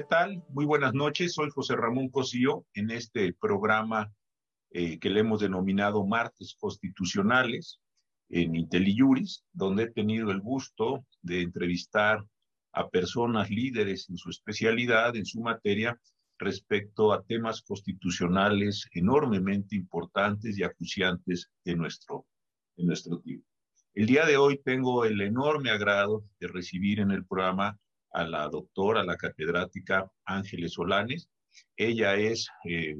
¿Qué tal? Muy buenas noches. Soy José Ramón Cosío en este programa eh, que le hemos denominado Martes Constitucionales en IntelliJuris, donde he tenido el gusto de entrevistar a personas líderes en su especialidad, en su materia, respecto a temas constitucionales enormemente importantes y acuciantes de nuestro, de nuestro tiempo. El día de hoy tengo el enorme agrado de recibir en el programa a la doctora, la catedrática Ángeles Solanes. Ella es, eh,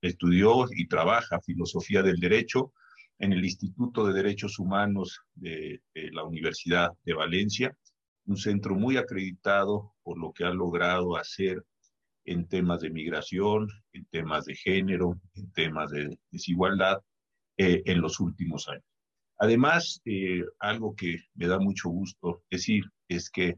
estudió y trabaja filosofía del derecho en el Instituto de Derechos Humanos de, de la Universidad de Valencia, un centro muy acreditado por lo que ha logrado hacer en temas de migración, en temas de género, en temas de desigualdad eh, en los últimos años. Además, eh, algo que me da mucho gusto decir es que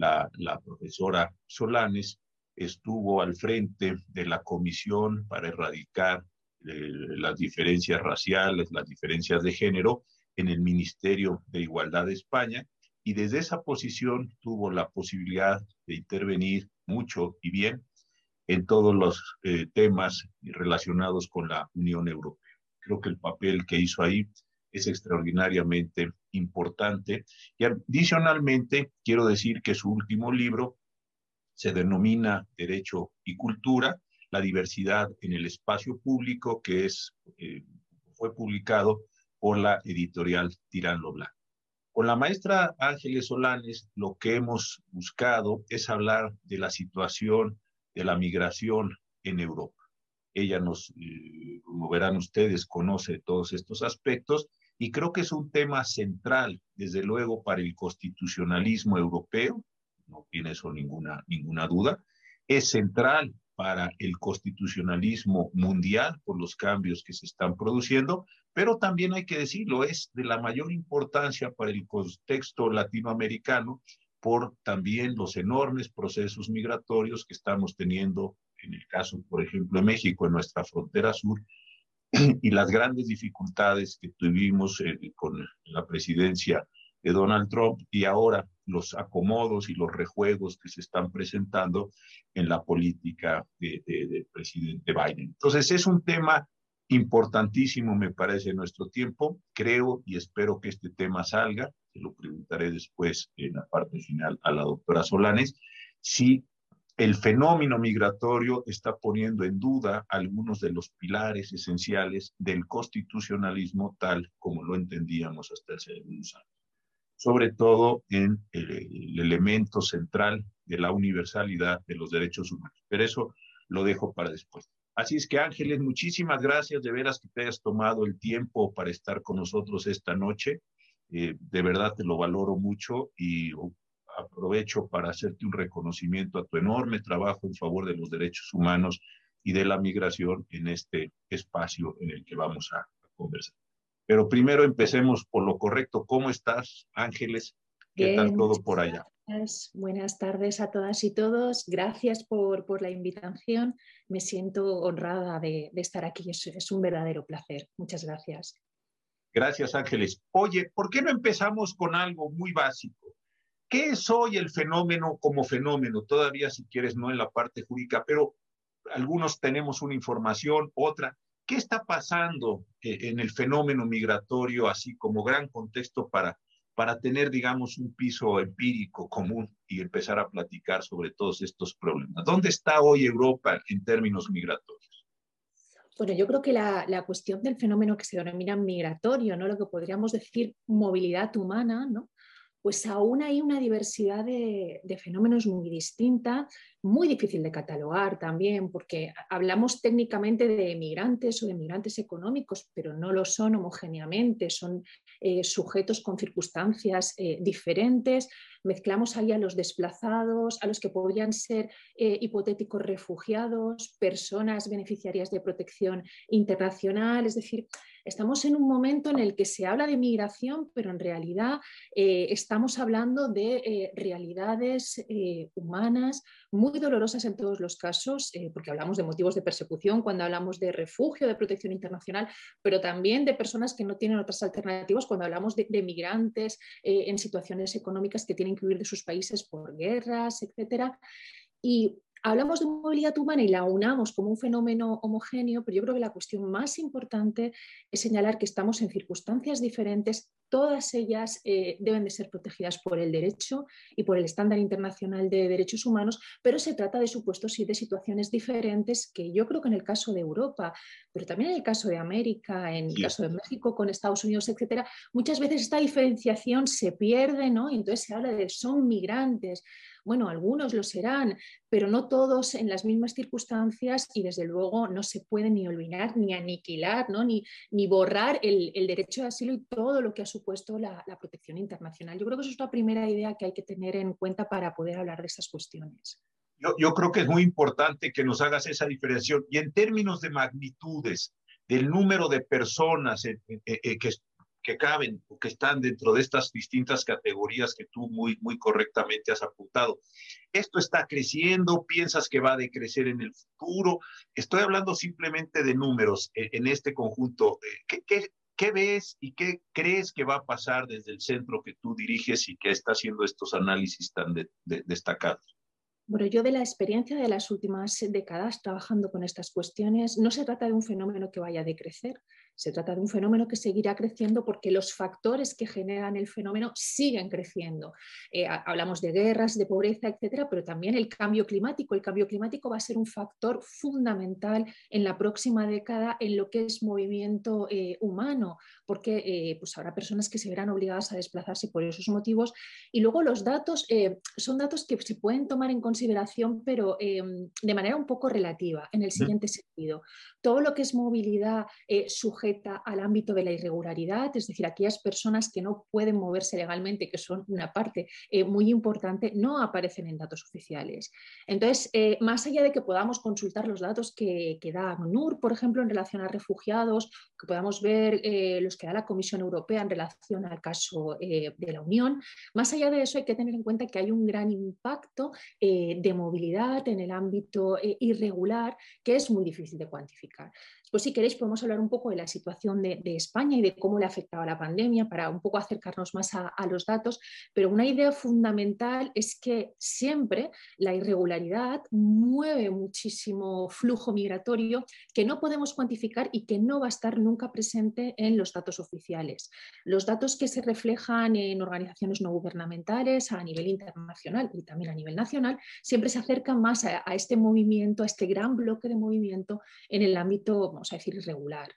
la, profesora Solanes estuvo al frente de la comisión para erradicar eh, las diferencias raciales, las diferencias de género en el Ministerio de Igualdad de España y desde esa posición tuvo la posibilidad de intervenir mucho y bien en todos los eh, temas relacionados con la Unión Europea. Creo que el papel que hizo ahí es extraordinariamente importante. Y adicionalmente, quiero decir que su último libro se denomina Derecho y Cultura, la diversidad en el espacio público, que es, eh, fue publicado por la editorial Tirando Blanco. Con la maestra Ángeles Solanes, lo que hemos buscado es hablar de la situación de la migración en Europa. Ella nos, eh, como verán ustedes, conoce todos estos aspectos y creo que es un tema central, desde luego, para el constitucionalismo europeo, no tiene eso ninguna, ninguna duda, es central para el constitucionalismo mundial por los cambios que se están produciendo, pero también hay que decirlo, es de la mayor importancia para el contexto latinoamericano por también los enormes procesos migratorios que estamos teniendo en el caso, por ejemplo, de México, en nuestra frontera sur, y las grandes dificultades que tuvimos eh, con la presidencia de Donald Trump y ahora los acomodos y los rejuegos que se están presentando en la política del presidente Biden. Entonces, es un tema importantísimo, me parece, en nuestro tiempo. Creo y espero que este tema salga se lo preguntaré después en la parte final a la doctora Solanes, si el fenómeno migratorio está poniendo en duda algunos de los pilares esenciales del constitucionalismo tal como lo entendíamos hasta hace algunos años, sobre todo en el, el elemento central de la universalidad de los derechos humanos. Pero eso lo dejo para después. Así es que Ángeles, muchísimas gracias de veras que te hayas tomado el tiempo para estar con nosotros esta noche. Eh, de verdad te lo valoro mucho y aprovecho para hacerte un reconocimiento a tu enorme trabajo en favor de los derechos humanos y de la migración en este espacio en el que vamos a, conversar. Pero primero empecemos por lo correcto. ¿Cómo estás, Ángeles? ¿Qué tal todo por allá? Buenas tardes a todas y todos. Gracias por, por la invitación. Me siento honrada de, de estar aquí. Es, es un verdadero placer. Muchas gracias. Gracias, Ángeles. Oye, ¿por qué no empezamos con algo muy básico? ¿Qué es hoy el fenómeno como fenómeno? Todavía, si quieres, no en la parte jurídica, pero algunos tenemos una información, otra. ¿Qué está pasando eh, en el fenómeno migratorio, así como gran contexto para, para tener, digamos, un piso empírico común y empezar a platicar sobre todos estos problemas? ¿Dónde está hoy Europa en términos migratorios? Bueno, yo creo que la, cuestión del fenómeno que se denomina migratorio, ¿no? lo que podríamos decir movilidad humana, ¿no? Pues aún hay una diversidad de, fenómenos muy distinta, muy difícil de catalogar también, porque hablamos técnicamente de migrantes o de migrantes económicos, pero no lo son homogéneamente, son eh, sujetos con circunstancias eh, diferentes. Mezclamos ahí a los desplazados, a los que podrían ser eh, hipotéticos refugiados, personas beneficiarias de protección internacional, es decir, Estamos en un momento en el que se habla de migración, pero en realidad eh, estamos hablando de eh, realidades humanas muy dolorosas en todos los casos, porque hablamos de motivos de persecución cuando hablamos de refugio, de protección internacional, pero también de personas que no tienen otras alternativas cuando hablamos de migrantes en situaciones económicas que tienen que huir de sus países por guerras, etcétera. Y hablamos de movilidad humana y la unamos como un fenómeno homogéneo, pero yo creo que la cuestión más importante es señalar que estamos en circunstancias diferentes, todas ellas eh, deben de ser protegidas por el derecho y por el estándar internacional de derechos humanos, pero se trata de supuestos y de situaciones diferentes que yo creo que en el caso de Europa, pero también en el caso de América, en el caso de México con Estados Unidos, etcétera, muchas veces esta diferenciación se pierde, ¿no? Y entonces se habla de son migrantes, bueno, algunos lo serán, pero no todos en las mismas circunstancias y desde luego no se puede ni olvidar, ni aniquilar, ni, ni borrar el, derecho de asilo y todo lo que ha supuesto la, protección internacional. Yo creo que eso es la primera idea que hay que tener en cuenta para poder hablar de estas cuestiones. Yo, creo que es muy importante que nos hagas esa diferenciación. Y en términos de magnitudes, del número de personas que, que caben o que están dentro de estas distintas categorías que tú muy, muy correctamente has apuntado. Esto está creciendo, piensas que va a decrecer en el futuro. Estoy hablando simplemente de números en, este conjunto. ¿Qué, qué, qué ves y qué crees que va a pasar desde el centro que tú diriges y que está haciendo estos análisis tan destacados? Bueno, yo de la experiencia de las últimas décadas trabajando con estas cuestiones, no se trata de un fenómeno que vaya a decrecer, se trata de un fenómeno que seguirá creciendo porque los factores que generan el fenómeno siguen creciendo. Eh, hablamos de guerras, de pobreza, etcétera, pero también el cambio climático. El cambio climático va a ser un factor fundamental en la próxima década en lo que es movimiento eh, humano, porque eh, pues habrá personas que se verán obligadas a desplazarse por esos motivos. Y luego los datos son datos que se pueden tomar en consideración, pero de manera un poco relativa, en el siguiente sentido. Todo lo que es movilidad al ámbito de la irregularidad, es decir, aquellas personas que no pueden moverse legalmente, que son una parte eh, muy importante, no aparecen en datos oficiales. Entonces, eh, más allá de que podamos consultar los datos que, da ACNUR, por ejemplo, en relación a refugiados, que podamos ver eh, los que da la Comisión Europea en relación al caso de la Unión, más allá de eso hay que tener en cuenta que hay un gran impacto de movilidad en el ámbito irregular que es muy difícil de cuantificar. Pues si queréis podemos hablar un poco de la situación de, España y de cómo le afectaba la pandemia para un poco acercarnos más a, los datos, pero una idea fundamental es que siempre la irregularidad mueve muchísimo flujo migratorio que no podemos cuantificar y que no va a estar nunca presente en los datos oficiales. Los datos que se reflejan en organizaciones no gubernamentales a nivel internacional y también a nivel nacional siempre se acercan más a este movimiento, a este gran bloque de movimiento en el ámbito vamos a decir, irregular.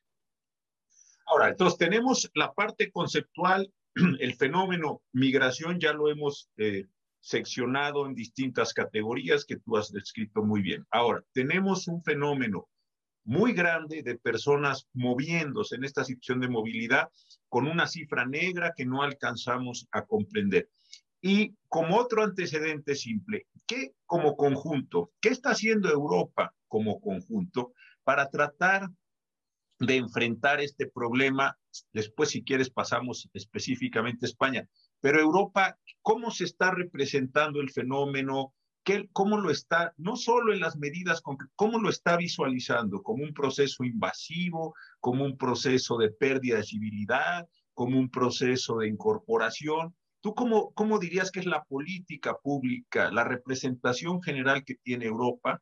Ahora, entonces tenemos la parte conceptual, el fenómeno migración ya lo hemos eh, seccionado en distintas categorías que tú has descrito muy bien. Ahora, tenemos un fenómeno muy grande de personas moviéndose en esta situación de movilidad con una cifra negra que no alcanzamos a comprender. Y como otro antecedente simple, ¿qué como conjunto, qué está haciendo Europa como conjunto para tratar de enfrentar este problema. Después, si quieres, pasamos específicamente a España. Pero Europa, ¿cómo se está representando el fenómeno? ¿Qué, ¿Cómo lo está, no solo en las medidas, cómo lo está visualizando? ¿Como un proceso invasivo, como un proceso de pérdida de civilidad, como un proceso de incorporación? ¿Tú cómo, cómo dirías que es la política pública, la representación general que tiene Europa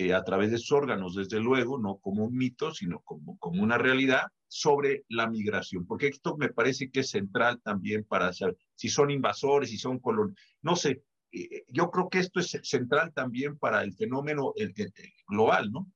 eh, a través de sus órganos, desde luego, no como un mito, sino como, como una realidad sobre la migración, porque esto me parece que es central también para saber si son invasores, si son colonias, no sé, eh, yo creo que esto es central también para el fenómeno global, ¿no?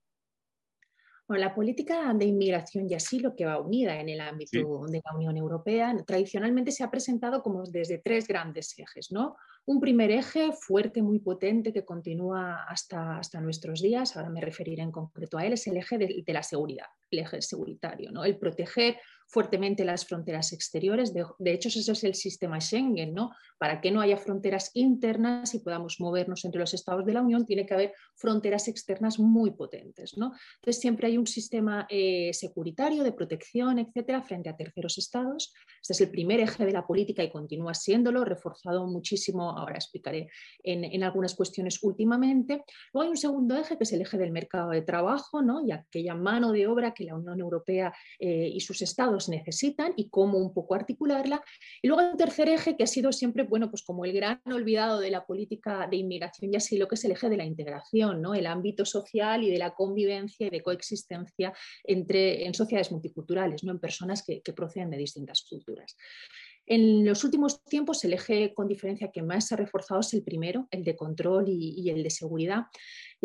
Bueno, la política de inmigración y asilo que va unida en el ámbito de la Unión Europea tradicionalmente se ha presentado como desde tres grandes ejes, ¿no? Un primer eje fuerte, muy potente, que continúa hasta, hasta nuestros días, ahora me referiré en concreto a él, es el eje de, de la seguridad, el eje seguritario, ¿no? el proteger fuertemente las fronteras exteriores. De, hecho, eso es el sistema Schengen, ¿no? Para que no haya fronteras internas y podamos movernos entre los estados de la Unión, tiene que haber fronteras externas muy potentes, ¿no? Entonces, siempre hay un sistema eh, securitario de protección, etcétera, frente a terceros estados. Este es el primer eje de la política y continúa siéndolo, reforzado muchísimo Ahora explicaré en, algunas cuestiones últimamente. Luego hay un segundo eje que es el eje del mercado de trabajo ¿no? y aquella mano de obra que la Unión Europea eh, y sus estados necesitan y cómo un poco articularla. Y luego hay un tercer eje que ha sido siempre, bueno, pues como el gran olvidado de la política de inmigración y así lo que es el eje de la integración, ¿no? el ámbito social y de la convivencia y de coexistencia entre, en sociedades multiculturales, ¿no? en personas que, que proceden de distintas culturas. En los últimos tiempos, el eje con diferencia que más se ha reforzado es el primero, el de control y, el de seguridad.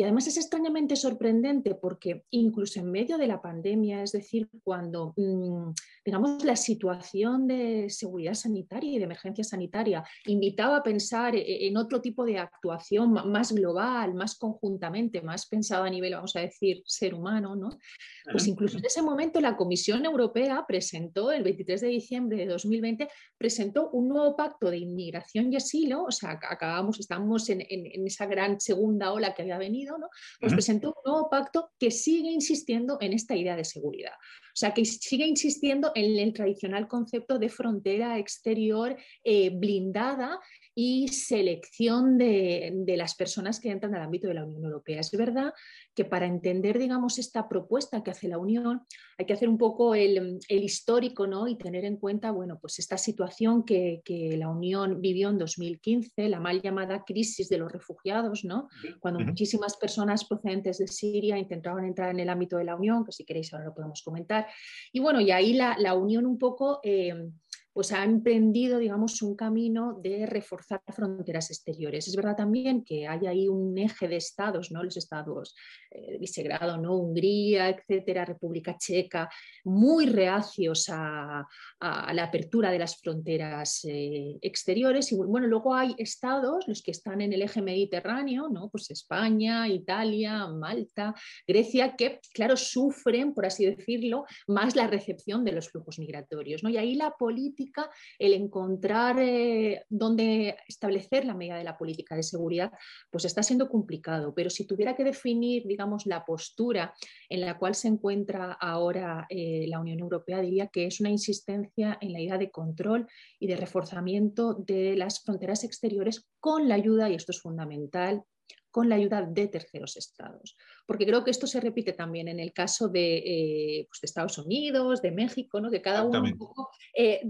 Y además es extrañamente sorprendente porque incluso en medio de la pandemia, es decir, cuando mm, digamos la situación de seguridad sanitaria y de emergencia sanitaria invitaba a pensar e, en otro tipo de actuación más global, más conjuntamente, más pensada a nivel, vamos a decir, ser humano, ¿no? Pues incluso en ese momento la Comisión Europea presentó el 23 de diciembre de 2020 presentó un nuevo pacto de inmigración y asilo, o sea, acabamos, estamos en esa gran segunda ola que había venido pues presentó un nuevo pacto que sigue insistiendo en esta idea de seguridad. O sea, que sigue insistiendo en el tradicional concepto de frontera exterior eh, blindada y selección de, las personas que entran al ámbito de la Unión Europea. Es verdad que para entender, digamos, esta propuesta que hace la Unión, hay que hacer un poco el, histórico ¿no? y tener en cuenta, bueno, pues esta situación que, la Unión vivió en 2015, la mal llamada crisis de los refugiados, ¿no? cuando muchísimas personas procedentes de Siria intentaban entrar en el ámbito de la Unión, que si queréis ahora lo podemos comentar. Y bueno, y ahí la, Unión un poco... Eh, pues ha emprendido, digamos, un camino de reforzar fronteras exteriores. Es verdad también que hay ahí un eje de estados, ¿no? Los estados eh, de Visegrado, ¿no? Hungría, etcétera, República Checa, muy reacios a, la apertura de las fronteras eh, exteriores. Y bueno, luego hay estados, los que están en el eje mediterráneo, ¿no? Pues España, Italia, Malta, Grecia, que, claro, sufren, por así decirlo, más la recepción de los flujos migratorios, ¿no? Y ahí la política el encontrar eh, dónde establecer la medida de la política de seguridad, pues está siendo complicado. Pero si tuviera que definir, digamos, la postura en la cual se encuentra ahora eh, la Unión Europea, diría que es una insistencia en la idea de control y de reforzamiento de las fronteras exteriores con la ayuda, y esto es fundamental, con la ayuda de terceros estados. Porque creo que esto se repite también en el caso de, eh, pues, Estados Unidos, de México, ¿no? que cada uno un poco, eh,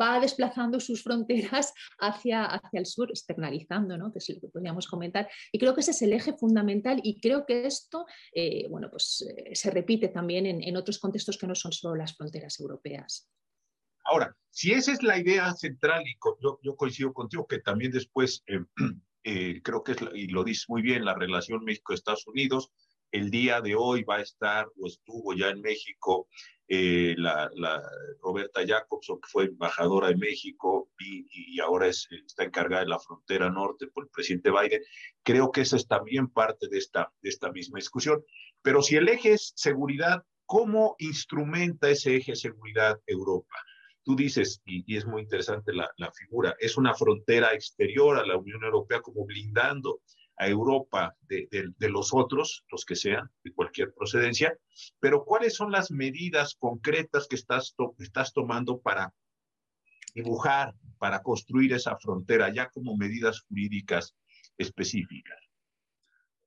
va desplazando sus fronteras hacia, hacia el sur, externalizando, ¿no? que es lo que podríamos comentar. Y creo que ese es el eje fundamental y creo que esto eh, bueno, pues, se repite también en, otros contextos que no son solo las fronteras europeas. Ahora, si esa es la idea central, y yo, yo coincido contigo que también después eh, creo que es, y lo dice muy bien, la relación México-Estados Unidos. El día de hoy va a estar o estuvo ya en México eh, la, Roberta Jacobson, que fue embajadora de México y, ahora está encargada de la frontera norte por el presidente Biden. Creo que esa es también parte de esta, de esta misma discusión. Pero si el eje es seguridad, ¿cómo instrumenta ese eje seguridad Europa? Tú dices, y, es muy interesante la, figura, es una frontera exterior a la Unión Europea como blindando a Europa de, los otros, los que sean, de cualquier procedencia, pero ¿cuáles son las medidas concretas que estás, tomando para dibujar, para construir esa frontera, ya como medidas jurídicas específicas?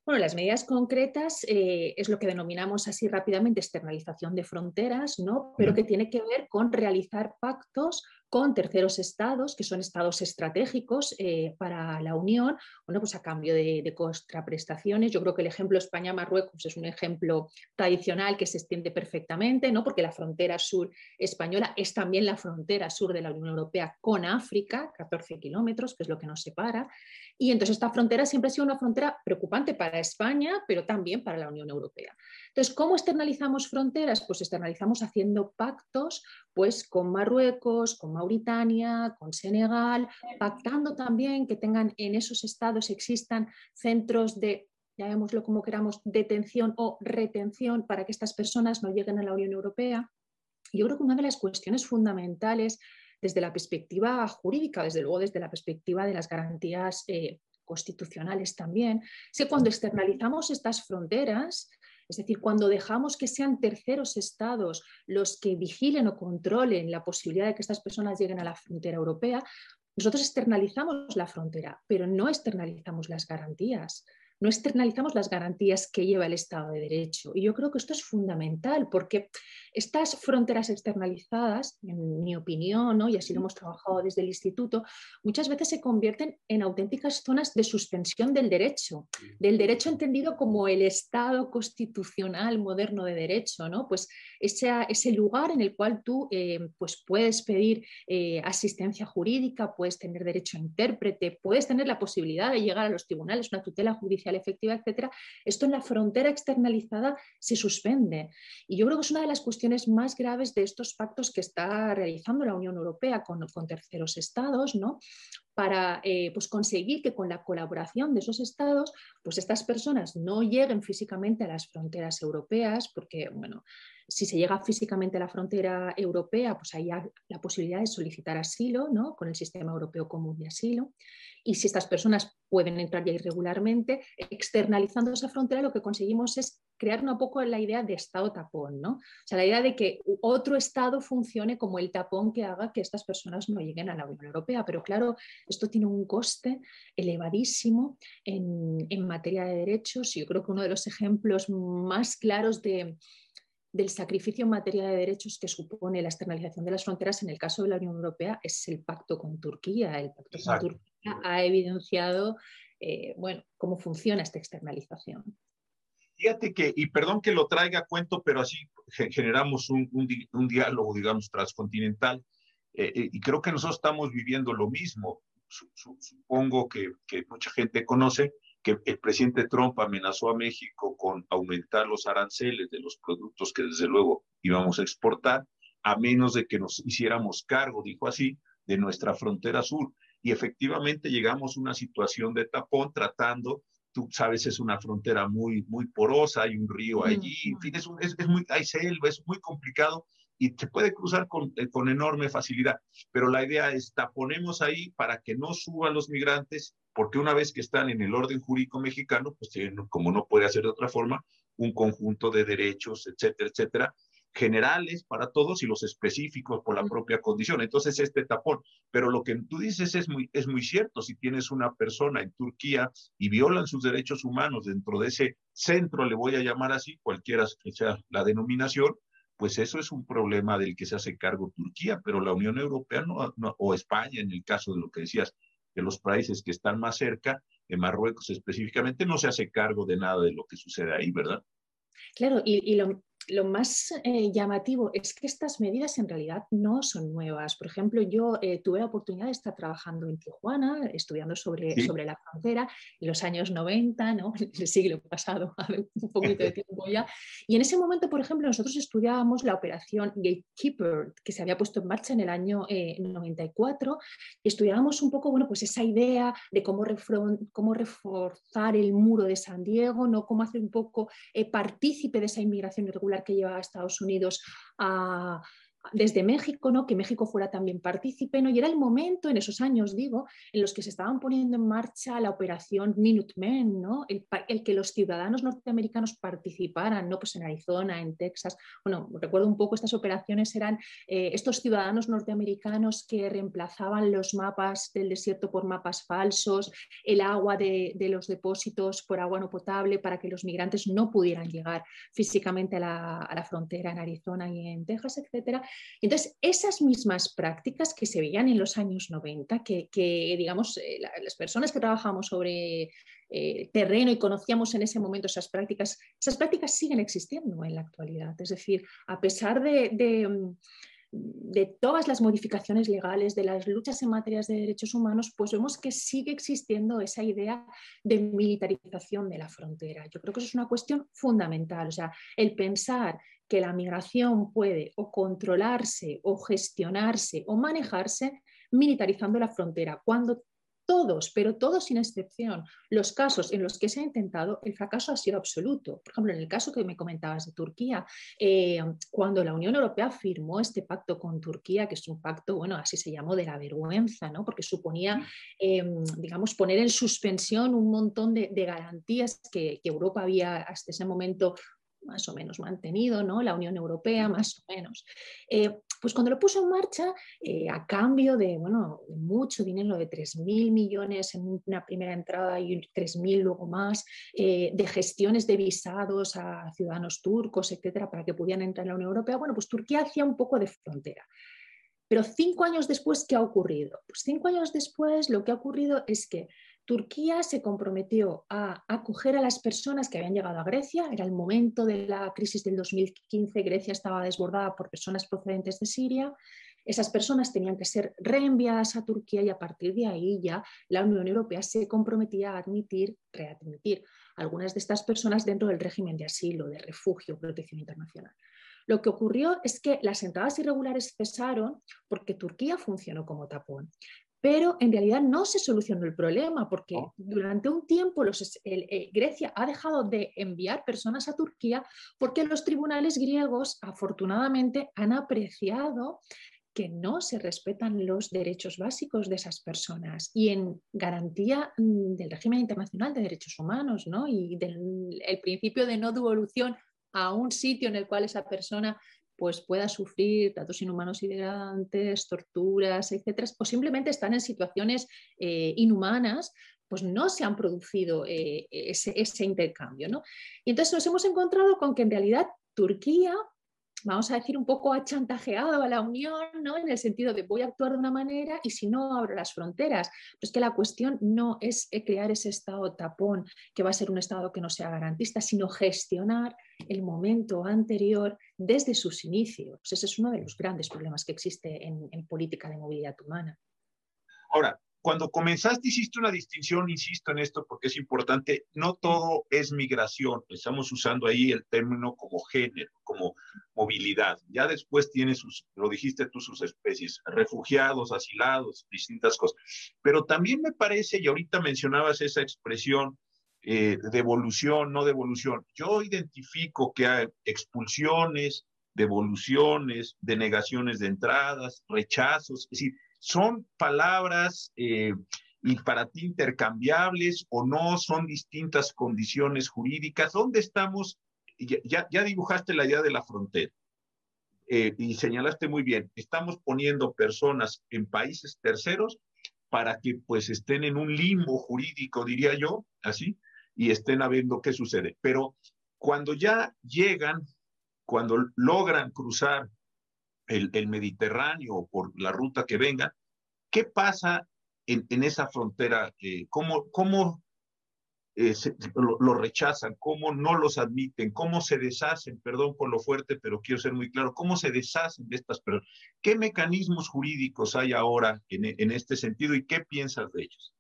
Bueno, las medidas concretas eh, es lo que denominamos así rápidamente externalización de fronteras, ¿no? pero que tiene que ver con realizar pactos con terceros estados, que son estados estratégicos eh, para la Unión, bueno, pues a cambio de, de, contraprestaciones. Yo creo que el ejemplo España-Marruecos es un ejemplo tradicional que se extiende perfectamente, ¿no? porque la frontera sur española es también la frontera sur de la Unión Europea con África, 14 kilómetros, que es lo que nos separa. Y entonces esta frontera siempre ha sido una frontera preocupante para España, pero también para la Unión Europea. Entonces, ¿cómo externalizamos fronteras? Pues externalizamos haciendo pactos pues, con Marruecos, con Mauritania, con Senegal, pactando también que tengan en esos estados existan centros de llamémoslo como queramos, detención o retención para que estas personas no lleguen a la Unión Europea. Yo creo que una de las cuestiones fundamentales desde la perspectiva jurídica, desde luego desde la perspectiva de las garantías eh, constitucionales también, es que cuando externalizamos estas fronteras, es decir, cuando dejamos que sean terceros estados los que vigilen o controlen la posibilidad de que estas personas lleguen a la frontera europea, nosotros externalizamos la frontera, pero no externalizamos las garantías no externalizamos las garantías que lleva el Estado de Derecho. Y yo creo que esto es fundamental porque estas fronteras externalizadas, en mi opinión, ¿no? y así lo hemos trabajado desde el instituto, muchas veces se convierten en auténticas zonas de suspensión del derecho, del derecho entendido como el Estado constitucional moderno de derecho, ¿no? Pues ese, ese lugar en el cual tú eh, pues puedes pedir eh, asistencia jurídica, puedes tener derecho a intérprete, puedes tener la posibilidad de llegar a los tribunales, una tutela judicial efectiva, etcétera. Esto en la frontera externalizada se suspende. Y yo creo que es una de las cuestiones más graves de estos pactos que está realizando la Unión Europea con, con terceros estados, ¿no? Para eh, pues conseguir que con la colaboración de esos estados, pues estas personas no lleguen físicamente a las fronteras europeas, porque bueno, si se llega físicamente a la frontera europea, pues hay la posibilidad de solicitar asilo ¿no? con el sistema europeo común de asilo. Y si estas personas pueden entrar ya irregularmente, externalizando esa frontera, lo que conseguimos es crear un poco la idea de Estado tapón, ¿no? O sea, la idea de que otro Estado funcione como el tapón que haga que estas personas no lleguen a la Unión Europea. Pero claro, esto tiene un coste elevadísimo en, en materia de derechos. Y yo creo que uno de los ejemplos más claros de, del sacrificio en materia de derechos que supone la externalización de las fronteras en el caso de la Unión Europea es el pacto con Turquía. El pacto con Turquía ha evidenciado eh, bueno, cómo funciona esta externalización. Fíjate que, y perdón que lo traiga a cuento, pero así generamos un, un, diálogo, digamos, transcontinental, eh, eh, y creo que nosotros estamos viviendo lo mismo. Supongo que, que mucha gente conoce que el presidente Trump amenazó a México con aumentar los aranceles de los productos que desde luego íbamos a exportar, a menos de que nos hiciéramos cargo, dijo así, de nuestra frontera sur. Y efectivamente llegamos a una situación de tapón tratando, tú sabes, es una frontera muy, muy porosa, hay un río allí, en fin, es, es, muy, hay selva, es muy complicado y se puede cruzar con, eh, con, enorme facilidad. Pero la idea es taponemos ahí para que no suban los migrantes, porque una vez que están en el orden jurídico mexicano, pues tienen, como no puede hacer de otra forma, un conjunto de derechos, etcétera, etcétera, generales para todos y los específicos por la propia condición. Entonces, este tapón. Pero lo que tú dices es muy, es muy cierto. Si tienes una persona en Turquía y violan sus derechos humanos dentro de ese centro, le voy a llamar así, cualquiera que sea la denominación, pues eso es un problema del que se hace cargo Turquía, pero la Unión Europea no, o España, en el caso de lo que decías, de los países que están más cerca, en Marruecos específicamente, no se hace cargo de nada de lo que sucede ahí, ¿verdad? Claro, y, y lo, lo más eh, llamativo es que estas medidas en realidad no son nuevas. Por ejemplo, yo eh, tuve la oportunidad de estar trabajando en Tijuana, estudiando sobre, sobre la frontera en los años 90, ¿no? el siglo pasado, un poquito de tiempo ya. Y en ese momento, por ejemplo, nosotros estudiábamos la operación Gatekeeper, que se había puesto en marcha en el año 94, eh, y estudiábamos un poco bueno, pues esa idea de cómo, cómo reforzar el muro de San Diego, ¿no? cómo hacer un poco partícipe de esa inmigración irregular que lleva a Estados Unidos a, desde México, ¿no? que México fuera también partícipe, ¿no? y era el momento, en esos años digo, en los que se estaban poniendo en marcha la operación Minutemen, ¿no? el, que los ciudadanos norteamericanos participaran, ¿no? pues en Arizona, en Texas, bueno, recuerdo un poco, estas operaciones eran eh, estos ciudadanos norteamericanos que reemplazaban los mapas del desierto por mapas falsos, el agua de, los depósitos por agua no potable para que los migrantes no pudieran llegar físicamente a la, a la frontera en Arizona y en Texas, etcétera entonces, esas mismas prácticas que se veían en los años 90, que, digamos, eh, las personas que trabajamos sobre eh, terreno y conocíamos en ese momento esas prácticas, esas prácticas siguen existiendo en la actualidad. Es decir, a pesar de, de todas las modificaciones legales, de las luchas en materia de derechos humanos, pues vemos que sigue existiendo esa idea de militarización de la frontera. Yo creo que eso es una cuestión fundamental. O sea, el pensar que la migración puede o controlarse o gestionarse o manejarse militarizando la frontera, cuando todos, pero todos sin excepción, los casos en los que se ha intentado, el fracaso ha sido absoluto. Por ejemplo, en el caso que me comentabas de Turquía, eh, cuando la Unión Europea firmó este pacto con Turquía, que es un pacto, bueno, así se llamó de la vergüenza, ¿no? porque suponía, eh, digamos, poner en suspensión un montón de, garantías que, Europa había hasta ese momento más o menos mantenido, ¿no? La Unión Europea, más o menos. Eh, Pues cuando lo puso en marcha, eh, a cambio de, bueno, mucho dinero, de 3.000 millones en una primera entrada y 3.000 luego más, eh, de gestiones de visados a ciudadanos turcos, etcétera, para que pudieran entrar en la Unión Europea, bueno, pues Turquía hacía un poco de frontera. Pero cinco años después, ¿qué ha ocurrido? Pues cinco años después lo que ha ocurrido es que Turquía se comprometió a acoger a las personas que habían llegado a Grecia. Era el momento de la crisis del 2015. Grecia estaba desbordada por personas procedentes de Siria. Esas personas tenían que ser reenviadas a Turquía y a partir de ahí ya la Unión Europea se comprometía a admitir, readmitir algunas de estas personas dentro del régimen de asilo, de refugio, protección internacional. Lo que ocurrió es que las entradas irregulares cesaron porque Turquía funcionó como tapón pero en realidad no se solucionó el problema porque oh. durante un tiempo eh, Grecia ha dejado de enviar personas a Turquía porque los tribunales griegos afortunadamente han apreciado que no se respetan los derechos básicos de esas personas y en garantía mm, del régimen internacional de derechos humanos ¿no? y del el principio de no devolución a un sitio en el cual esa persona pues pueda sufrir tratos inhumanos y degradantes, torturas, etcétera, o simplemente están en situaciones eh, inhumanas, pues no se han producido eh, ese, intercambio. ¿no? Y entonces nos hemos encontrado con que en realidad Turquía vamos a decir, un poco achantajeado a la Unión, ¿no? en el sentido de voy a actuar de una manera y si no abro las fronteras. Pero es que la cuestión no es eh, crear ese Estado tapón, que va a ser un Estado que no sea garantista, sino gestionar el momento anterior desde sus inicios. Ese es uno de los grandes problemas que existe en política de movilidad humana. Ahora, cuando comenzaste hiciste una distinción, insisto en esto porque es importante, no todo es migración, estamos usando ahí el término como género, como movilidad. Ya después tiene sus, lo dijiste tú, sus especies, refugiados, asilados, distintas cosas. Pero también me parece, y ahorita mencionabas esa expresión eh, de evolución, no devolución, yo identifico que hay expulsiones, devoluciones, denegaciones de entradas, rechazos, es decir, ¿Son palabras eh, y para ti intercambiables o no? ¿Son distintas condiciones jurídicas? ¿Dónde estamos? Ya, ya dibujaste la idea de la frontera. Eh, y señalaste muy bien, estamos poniendo personas en países terceros para que pues estén en un limbo jurídico, diría yo, así, y estén viendo qué sucede. Pero cuando ya llegan, cuando logran cruzar el, Mediterráneo por la ruta que venga, ¿qué pasa en, esa frontera? Eh, ¿Cómo, cómo eh, lo, rechazan? ¿Cómo no los admiten? ¿Cómo se deshacen? Perdón por lo fuerte, pero quiero ser muy claro. ¿Cómo se deshacen de estas personas? ¿Qué mecanismos jurídicos hay ahora en este sentido y qué piensas de ellos?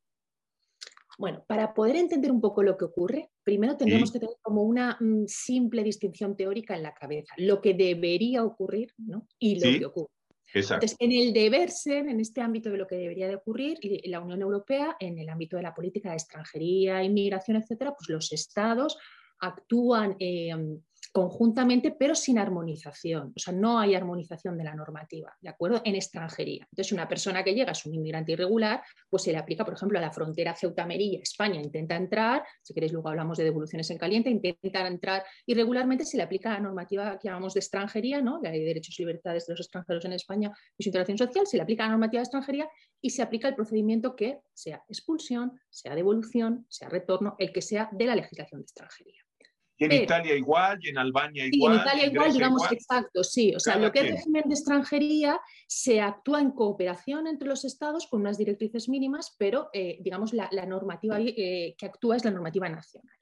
Bueno, para poder entender un poco lo que ocurre, primero tendríamos que tener como una mm, simple distinción teórica en la cabeza, lo que debería ocurrir ¿no? y lo que ocurre. Entonces, en el deber ser, en este ámbito de lo que debería de ocurrir, la Unión Europea, en el ámbito de la política de extranjería, inmigración, etcétera, pues los estados actúan eh, conjuntamente, pero sin armonización. O sea, no hay armonización de la normativa, ¿de acuerdo? En extranjería. Entonces, una persona que llega es un inmigrante irregular, pues se le aplica, por ejemplo, a la frontera Ceuta-Merilla, España intenta entrar, si queréis luego hablamos de devoluciones en caliente, intenta entrar irregularmente, se le aplica la normativa que llamamos de extranjería, ¿no? La ley de derechos y libertades de los extranjeros en España y su integración social, se le aplica la normativa de extranjería y se aplica el procedimiento que sea expulsión, sea devolución, sea retorno, el que sea de la legislación de extranjería. Y en Italia igual, y en Albania igual. Sí, en Italia igual, digamos, exacto, sí. O sea, lo que es régimen de extranjería se actúa en cooperación entre los estados con unas directrices mínimas, pero, eh, digamos, la, normativa eh, que actúa es la normativa nacional.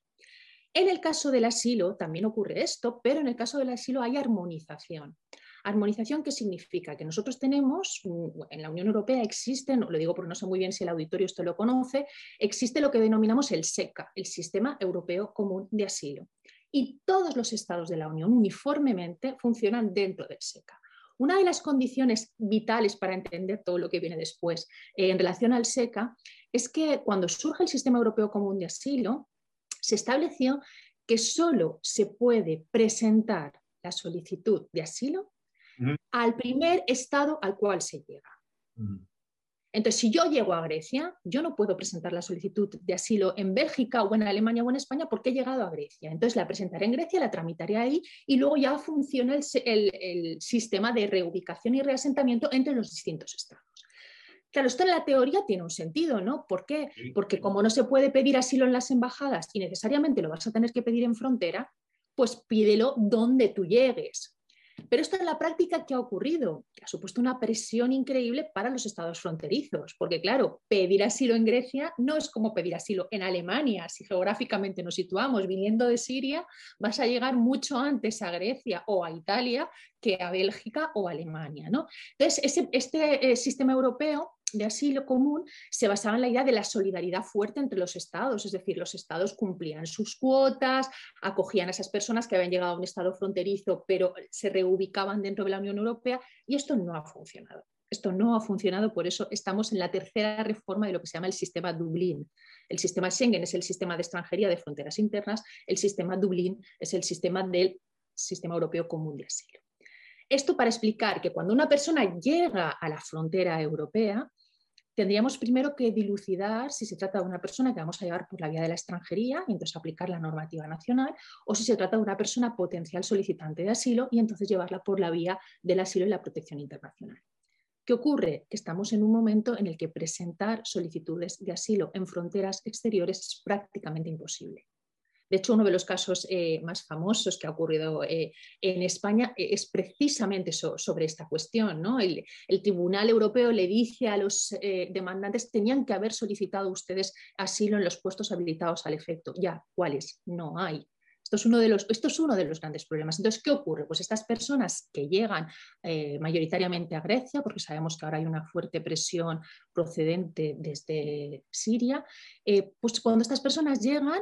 En el caso del asilo también ocurre esto, pero en el caso del asilo hay armonización. Armonización, ¿qué significa? Que nosotros tenemos, mm, en la Unión Europea existen, lo digo porque no sé muy bien si el auditorio esto lo conoce, existe lo que denominamos el SECA, el Sistema Europeo Común de Asilo y todos los estados de la Unión uniformemente funcionan dentro del SECA. Una de las condiciones vitales para entender todo lo que viene después eh, en relación al SECA es que cuando surge el Sistema Europeo Común de Asilo, se estableció que solo se puede presentar la solicitud de asilo al primer estado al cual se llega. Entonces, si yo llego a Grecia, yo no puedo presentar la solicitud de asilo en Bélgica o en Alemania o en España porque he llegado a Grecia. Entonces, la presentaré en Grecia, la tramitaré ahí y luego ya funciona el, sistema de reubicación y reasentamiento entre los distintos estados. Claro, esto en la teoría tiene un sentido, ¿no? ¿Por qué? Porque como no se puede pedir asilo en las embajadas y necesariamente lo vas a tener que pedir en frontera, pues pídelo donde tú llegues. Pero esto en la práctica, ¿qué ha ocurrido? Que ha supuesto una presión increíble para los estados fronterizos, porque claro, pedir asilo en Grecia no es como pedir asilo en Alemania. Si geográficamente nos situamos viniendo de Siria, vas a llegar mucho antes a Grecia o a Italia que a Bélgica o Alemania. ¿no? Entonces, este eh, sistema europeo de asilo común se basaba en la idea de la solidaridad fuerte entre los estados, es decir, los estados cumplían sus cuotas, acogían a esas personas que habían llegado a un estado fronterizo, pero se reubicaban dentro de la Unión Europea y esto no ha funcionado. Esto no ha funcionado, por eso estamos en la tercera reforma de lo que se llama el sistema Dublín. El sistema Schengen es el sistema de extranjería de fronteras internas, el sistema Dublín es el sistema del sistema europeo común de asilo. Esto para explicar que cuando una persona llega a la frontera europea, tendríamos primero que dilucidar si se trata de una persona que vamos a llevar por la vía de la extranjería y entonces aplicar la normativa nacional, o si se trata de una persona potencial solicitante de asilo y entonces llevarla por la vía del asilo y la protección internacional. ¿Qué ocurre? Que estamos en un momento en el que presentar solicitudes de asilo en fronteras exteriores es prácticamente imposible. De hecho, uno de los casos eh, más famosos que ha ocurrido eh, en España eh, es precisamente sobre esta cuestión. ¿no? El, Tribunal Europeo le dice a los demandantes tenían que haber solicitado ustedes asilo en los puestos habilitados al efecto. Ya, ¿cuáles? No hay. Esto es, uno de los, esto es uno de los grandes problemas. Entonces, ¿qué ocurre? Pues estas personas que llegan mayoritariamente a Grecia, porque sabemos que ahora hay una fuerte presión procedente desde Siria, pues cuando estas personas llegan,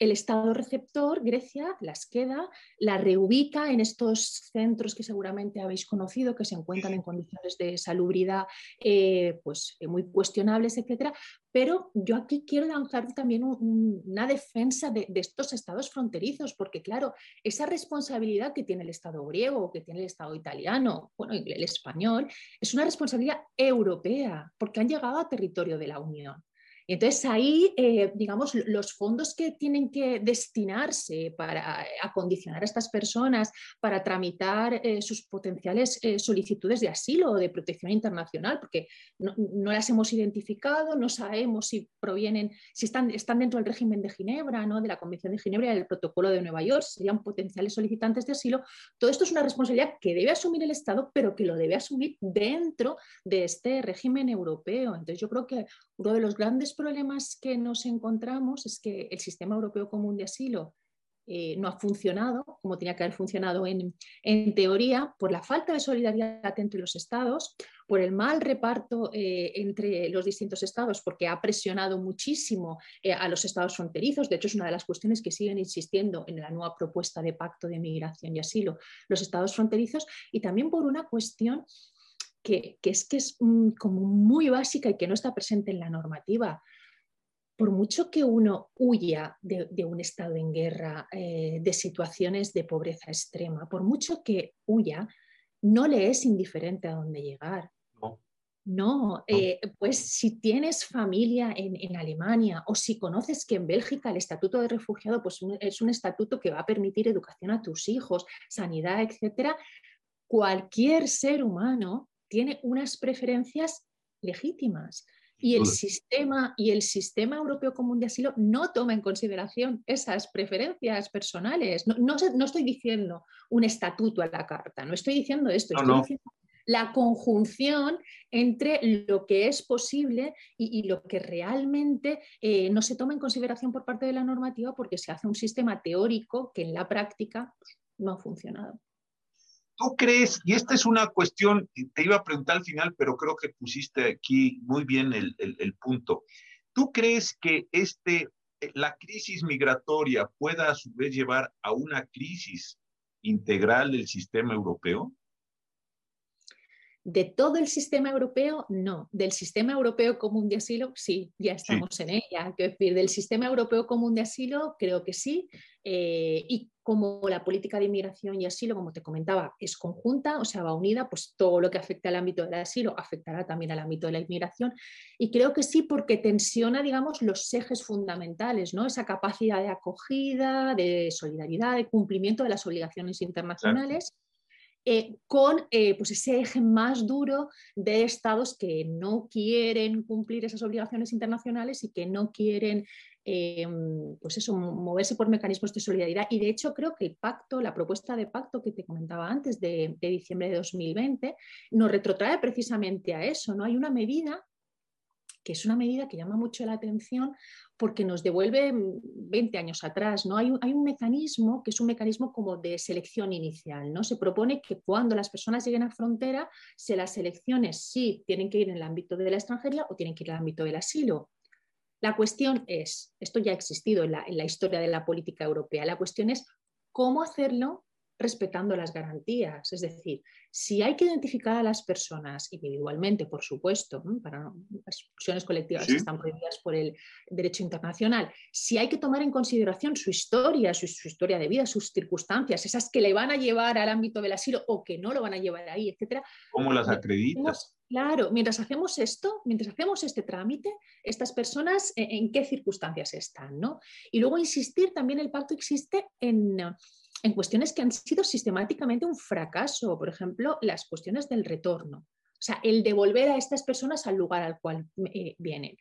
el Estado receptor, Grecia, las queda, la reubica en estos centros que seguramente habéis conocido, que se encuentran en condiciones de salubridad eh, pues, eh, muy cuestionables, etc. Pero yo aquí quiero lanzar también una defensa de, estos estados fronterizos, porque claro, esa responsabilidad que tiene el Estado griego, que tiene el Estado italiano, bueno, el español, es una responsabilidad europea, porque han llegado a territorio de la Unión. Entonces ahí, eh, digamos, los fondos que tienen que destinarse para acondicionar a estas personas, para tramitar eh, sus potenciales eh, solicitudes de asilo o de protección internacional, porque no, las hemos identificado, no sabemos si provienen, si están, están dentro del régimen de Ginebra, ¿no? de la Convención de Ginebra y del Protocolo de Nueva York, serían potenciales solicitantes de asilo. Todo esto es una responsabilidad que debe asumir el Estado, pero que lo debe asumir dentro de este régimen europeo. Entonces yo creo que uno de los grandes problemas que nos encontramos es que el sistema europeo común de asilo eh, no ha funcionado como tenía que haber funcionado en, teoría por la falta de solidaridad entre los estados, por el mal reparto eh, entre los distintos estados, porque ha presionado muchísimo eh, a los estados fronterizos. De hecho, es una de las cuestiones que siguen insistiendo en la nueva propuesta de pacto de migración y asilo, los estados fronterizos, y también por una cuestión que, es que es como muy básica y que no está presente en la normativa. Por mucho que uno huya de, un estado en guerra, eh, de situaciones de pobreza extrema, por mucho que huya, no le es indiferente a dónde llegar. No, eh, pues si tienes familia en, en, Alemania o si conoces que en Bélgica el estatuto de refugiado pues, es un estatuto que va a permitir educación a tus hijos, sanidad, etcétera, cualquier ser humano tiene unas preferencias legítimas. Y el, sistema, y el sistema europeo común de asilo no toma en consideración esas preferencias personales. No, no, estoy diciendo un estatuto a la carta, no estoy diciendo esto, estoy diciendo la conjunción entre lo que es posible y, lo que realmente eh, no se toma en consideración por parte de la normativa porque se hace un sistema teórico que en la práctica no ha funcionado. ¿Tú crees, y esta es una cuestión, te iba a preguntar al final, pero creo que pusiste aquí muy bien el, punto. ¿Tú crees que este, eh, la crisis migratoria pueda a su vez llevar a una crisis integral del sistema europeo? De todo el sistema europeo, no. Del sistema europeo común de asilo, sí, ya estamos en ella. Quiero decir, del sistema europeo común de asilo, creo que sí. Eh, y como la política de inmigración y asilo, como te comentaba, es conjunta, o sea, va unida, pues todo lo que afecta al ámbito del asilo afectará también al ámbito de la inmigración. Y creo que sí, porque tensiona, digamos, los ejes fundamentales, ¿no? Esa capacidad de acogida, de solidaridad, de cumplimiento de las obligaciones internacionales. Eh, con eh, pues ese eje más duro de estados que no quieren cumplir esas obligaciones internacionales y que no quieren eh, pues eso, moverse por mecanismos de solidaridad. Y de hecho creo que el pacto, la propuesta de pacto que te comentaba antes de, de diciembre de 2020, nos retrotrae precisamente a eso. ¿no? Hay una medida que es una medida que llama mucho la atención porque nos devuelve 20 años atrás. ¿no? Hay, un, hay un mecanismo que es un mecanismo como de selección inicial. ¿no? Se propone que cuando las personas lleguen a frontera, se las selecciones si tienen que ir en el ámbito de la extranjería o tienen que ir el ámbito del asilo. La cuestión es, esto ya ha existido en la historia de la política europea, la cuestión es cómo hacerlo respetando las garantías. Es decir, si hay que identificar a las personas individualmente, por supuesto, para las expulsiones colectivas están prohibidas por el derecho internacional, si hay que tomar en consideración su historia, su, historia de vida, sus circunstancias, esas que le van a llevar al ámbito del asilo o que no lo van a llevar ahí, etcétera. ¿Cómo las acreditas? Claro, mientras hacemos esto, mientras hacemos este trámite, estas personas en, qué circunstancias están, ¿no? Y luego insistir, también el pacto existe en en cuestiones que han sido sistemáticamente un fracaso, por ejemplo, las cuestiones del retorno, o sea, el devolver a estas personas al lugar al cual eh, vienen.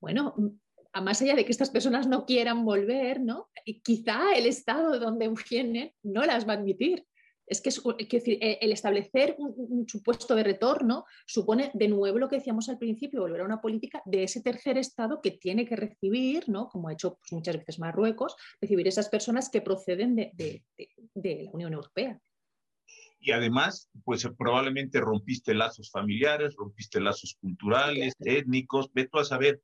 Bueno, a más allá de que estas personas no quieran volver, ¿no? quizá el estado donde vienen no las va a admitir. Es que, decir, e, el establecer un, supuesto de retorno supone de nuevo lo que decíamos al principio, volver a una política de ese tercer Estado que tiene que recibir, ¿no? como ha hecho pues, muchas veces Marruecos, recibir esas personas que proceden de, la Unión Europea. Y además, pues probablemente rompiste lazos familiares, rompiste lazos culturales, étnicos, ve tú a saber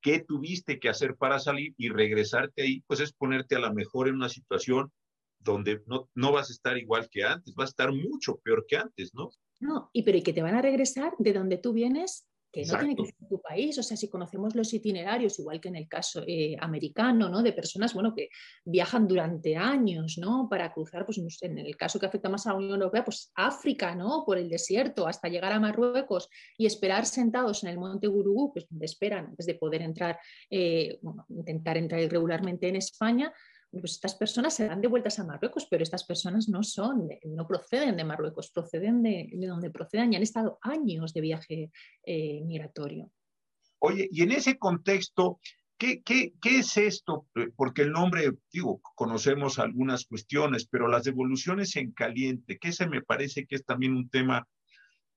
qué tuviste que hacer para salir y regresarte ahí, pues es ponerte a lo mejor en una situación donde no, no vas a estar igual que antes, vas a estar mucho peor que antes, ¿no? No, y pero y que te van a regresar de donde tú vienes, que no tiene que ser tu país. O sea, si conocemos los itinerarios, igual que en el caso eh, americano, ¿no? De personas, bueno, que viajan durante años, ¿no? Para cruzar, pues en el caso que afecta más a la Unión Europea, pues África, ¿no? Por el desierto, hasta llegar a Marruecos y esperar sentados en el monte Gurugú, pues donde esperan antes de poder entrar, eh, bueno, intentar entrar irregularmente en España, pues estas personas se dan de vueltas a Marruecos, pero estas personas no son, no proceden de Marruecos, proceden de, donde proceden y han estado años de viaje eh, migratorio. Oye, y en ese contexto, ¿qué, qué, qué es esto? Eh, porque el nombre, digo, conocemos algunas cuestiones, pero las devoluciones en caliente, que ese me parece que es también un tema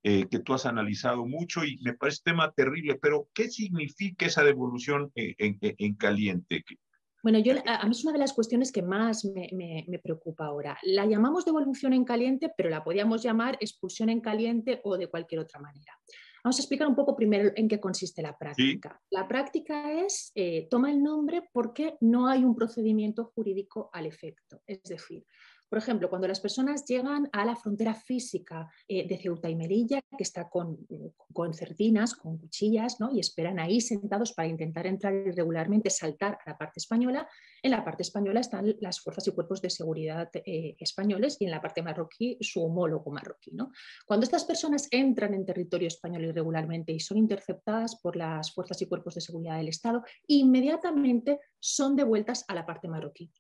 eh, que tú has analizado mucho y me parece tema terrible, pero ¿qué significa esa devolución en, en caliente? Bueno, yo, a, mí es una de las cuestiones que más me, preocupa ahora. La llamamos devolución en caliente, pero la podríamos llamar expulsión en caliente o de cualquier otra manera. Vamos a explicar un poco primero en qué consiste la práctica. La práctica es, eh, toma el nombre porque no hay un procedimiento jurídico al efecto. Es decir, por ejemplo, cuando las personas llegan a la frontera física eh, de Ceuta y Melilla, que está con, con con cuchillas, ¿no? y esperan ahí sentados para intentar entrar irregularmente, saltar a la parte española, en la parte española están las fuerzas y cuerpos de seguridad eh, españoles y en la parte marroquí su homólogo marroquí. ¿no? Cuando estas personas entran en territorio español irregularmente y son interceptadas por las fuerzas y cuerpos de seguridad del Estado, inmediatamente son devueltas a la parte marroquí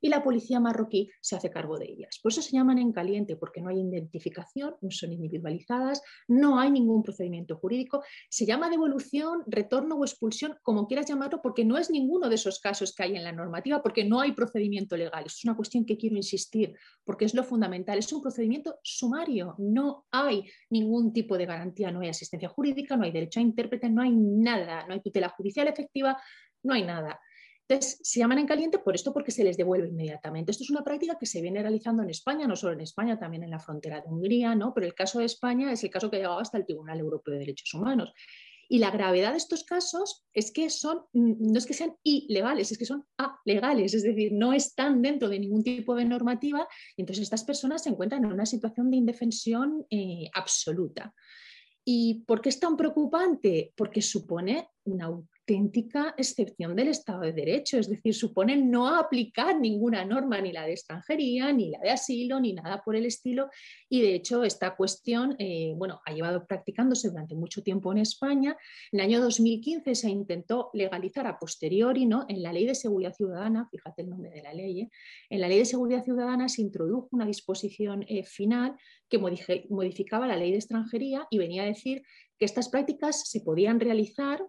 y la policía marroquí se hace cargo de ellas. Por eso se llaman en caliente, porque no hay identificación, no son individualizadas, no hay ningún procedimiento jurídico. Se llama devolución, retorno o expulsión, como quieras llamarlo, porque no es ninguno de esos casos que hay en la normativa, porque no hay procedimiento legal. es una cuestión que quiero insistir, porque es lo fundamental. Es un procedimiento sumario, no hay ningún tipo de garantía, no hay asistencia jurídica, no hay derecho a intérprete, no hay nada, no hay tutela judicial efectiva, no hay nada. Entonces, se llaman en caliente por esto porque se les devuelve inmediatamente. Esto es una práctica que se viene realizando en España, no solo en España, también en la frontera de Hungría, ¿no? pero el caso de España es el caso que ha llegado hasta el Tribunal Europeo de Derechos Humanos. Y la gravedad de estos casos es que son, no es que sean ilegales, es que son alegales, es decir, no están dentro de ningún tipo de normativa y entonces estas personas se encuentran en una situación de indefensión eh, absoluta. ¿Y por qué es tan preocupante? Porque supone una auténtica excepción del Estado de Derecho, es decir, supone no aplicar ninguna norma, ni la de extranjería, ni la de asilo, ni nada por el estilo. Y de hecho, esta cuestión eh, bueno, ha llevado practicándose durante mucho tiempo en España. En el año 2015 se intentó legalizar a posteriori ¿no? en la Ley de Seguridad Ciudadana, fíjate el nombre de la ley, ¿eh? en la Ley de Seguridad Ciudadana se introdujo una disposición eh, final que modificaba la ley de extranjería y venía a decir que estas prácticas se podían realizar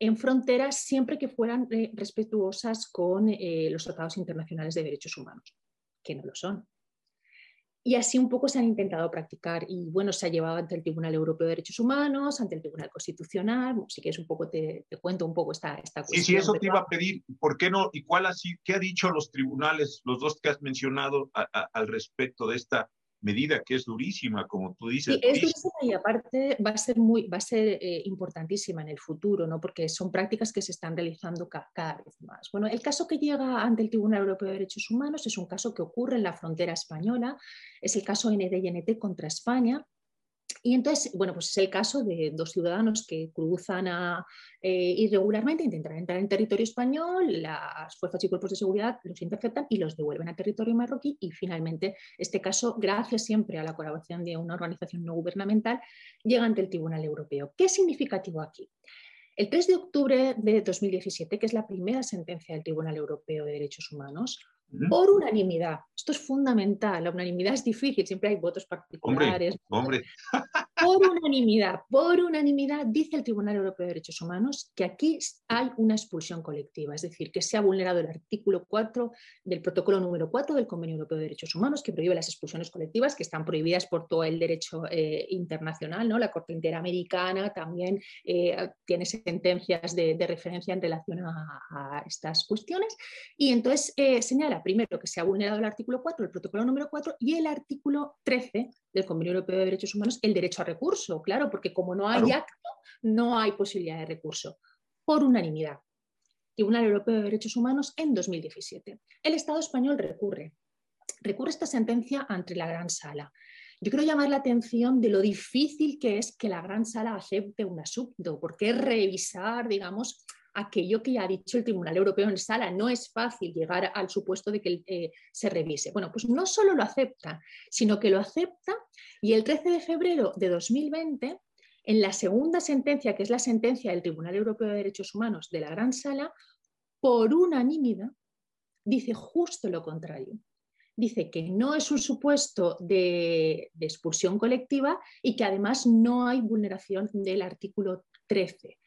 en fronteras siempre que fueran eh, respetuosas con eh, los tratados internacionales de derechos humanos, que no lo son. Y así un poco se han intentado practicar y bueno, se ha llevado ante el Tribunal Europeo de Derechos Humanos, ante el Tribunal Constitucional, si quieres un poco te, cuento un poco esta, esta cuestión. Sí, sí, eso te iba a pedir, ¿por qué no? ¿Y cuál así, qué ha dicho los tribunales, los dos que has mencionado al respecto de esta medida que es durísima, como tú dices. Sí, es durísima y aparte va a ser, muy, va a ser eh, importantísima en el futuro, ¿no? porque son prácticas que se están realizando cada vez más. Bueno, el caso que llega ante el Tribunal Europeo de Derechos Humanos es un caso que ocurre en la frontera española, es el caso NDNT contra España, y entonces, bueno, pues es el caso de dos ciudadanos que cruzan a, eh, irregularmente, intentan entrar en territorio español, las fuerzas y cuerpos de seguridad los interceptan y los devuelven a territorio marroquí y finalmente este caso, gracias siempre a la colaboración de una organización no gubernamental, llega ante el Tribunal Europeo. ¿Qué es significativo aquí? El 3 de octubre de 2017, que es la primera sentencia del Tribunal Europeo de Derechos Humanos, por unanimidad. Esto es fundamental. La unanimidad es difícil, siempre hay votos particulares. Hombre, Por unanimidad, por unanimidad, dice el Tribunal Europeo de Derechos Humanos que aquí hay una expulsión colectiva, es decir, que se ha vulnerado el artículo 4 del protocolo número 4 del Convenio Europeo de Derechos Humanos, que prohíbe las expulsiones colectivas, que están prohibidas por todo el derecho eh, internacional. ¿no? La Corte Interamericana también eh, tiene sentencias de, referencia en relación a, estas cuestiones. Y entonces eh, señala primero que se ha vulnerado el artículo 4 del protocolo número 4 y el artículo 13 del Convenio Europeo de Derechos Humanos, el derecho a recurso, claro, porque como no hay acto, no hay posibilidad de recurso, por unanimidad. Tribunal Europeo de Derechos Humanos en 2017. El Estado español recurre. Recurre esta sentencia ante la Gran Sala. Yo quiero llamar la atención de lo difícil que es que la Gran Sala acepte un asunto, porque es revisar, digamos, aquello que ha dicho el Tribunal Europeo en sala. No es fácil llegar al supuesto de que eh, se revise. Bueno, pues no solo lo acepta, sino que lo acepta y el 13 de febrero de 2020, en la segunda sentencia, que es la sentencia del Tribunal Europeo de Derechos Humanos de la Gran Sala, por unanimidad, dice justo lo contrario. Dice que no es un supuesto de expulsión colectiva y que además no hay vulneración del artículo 13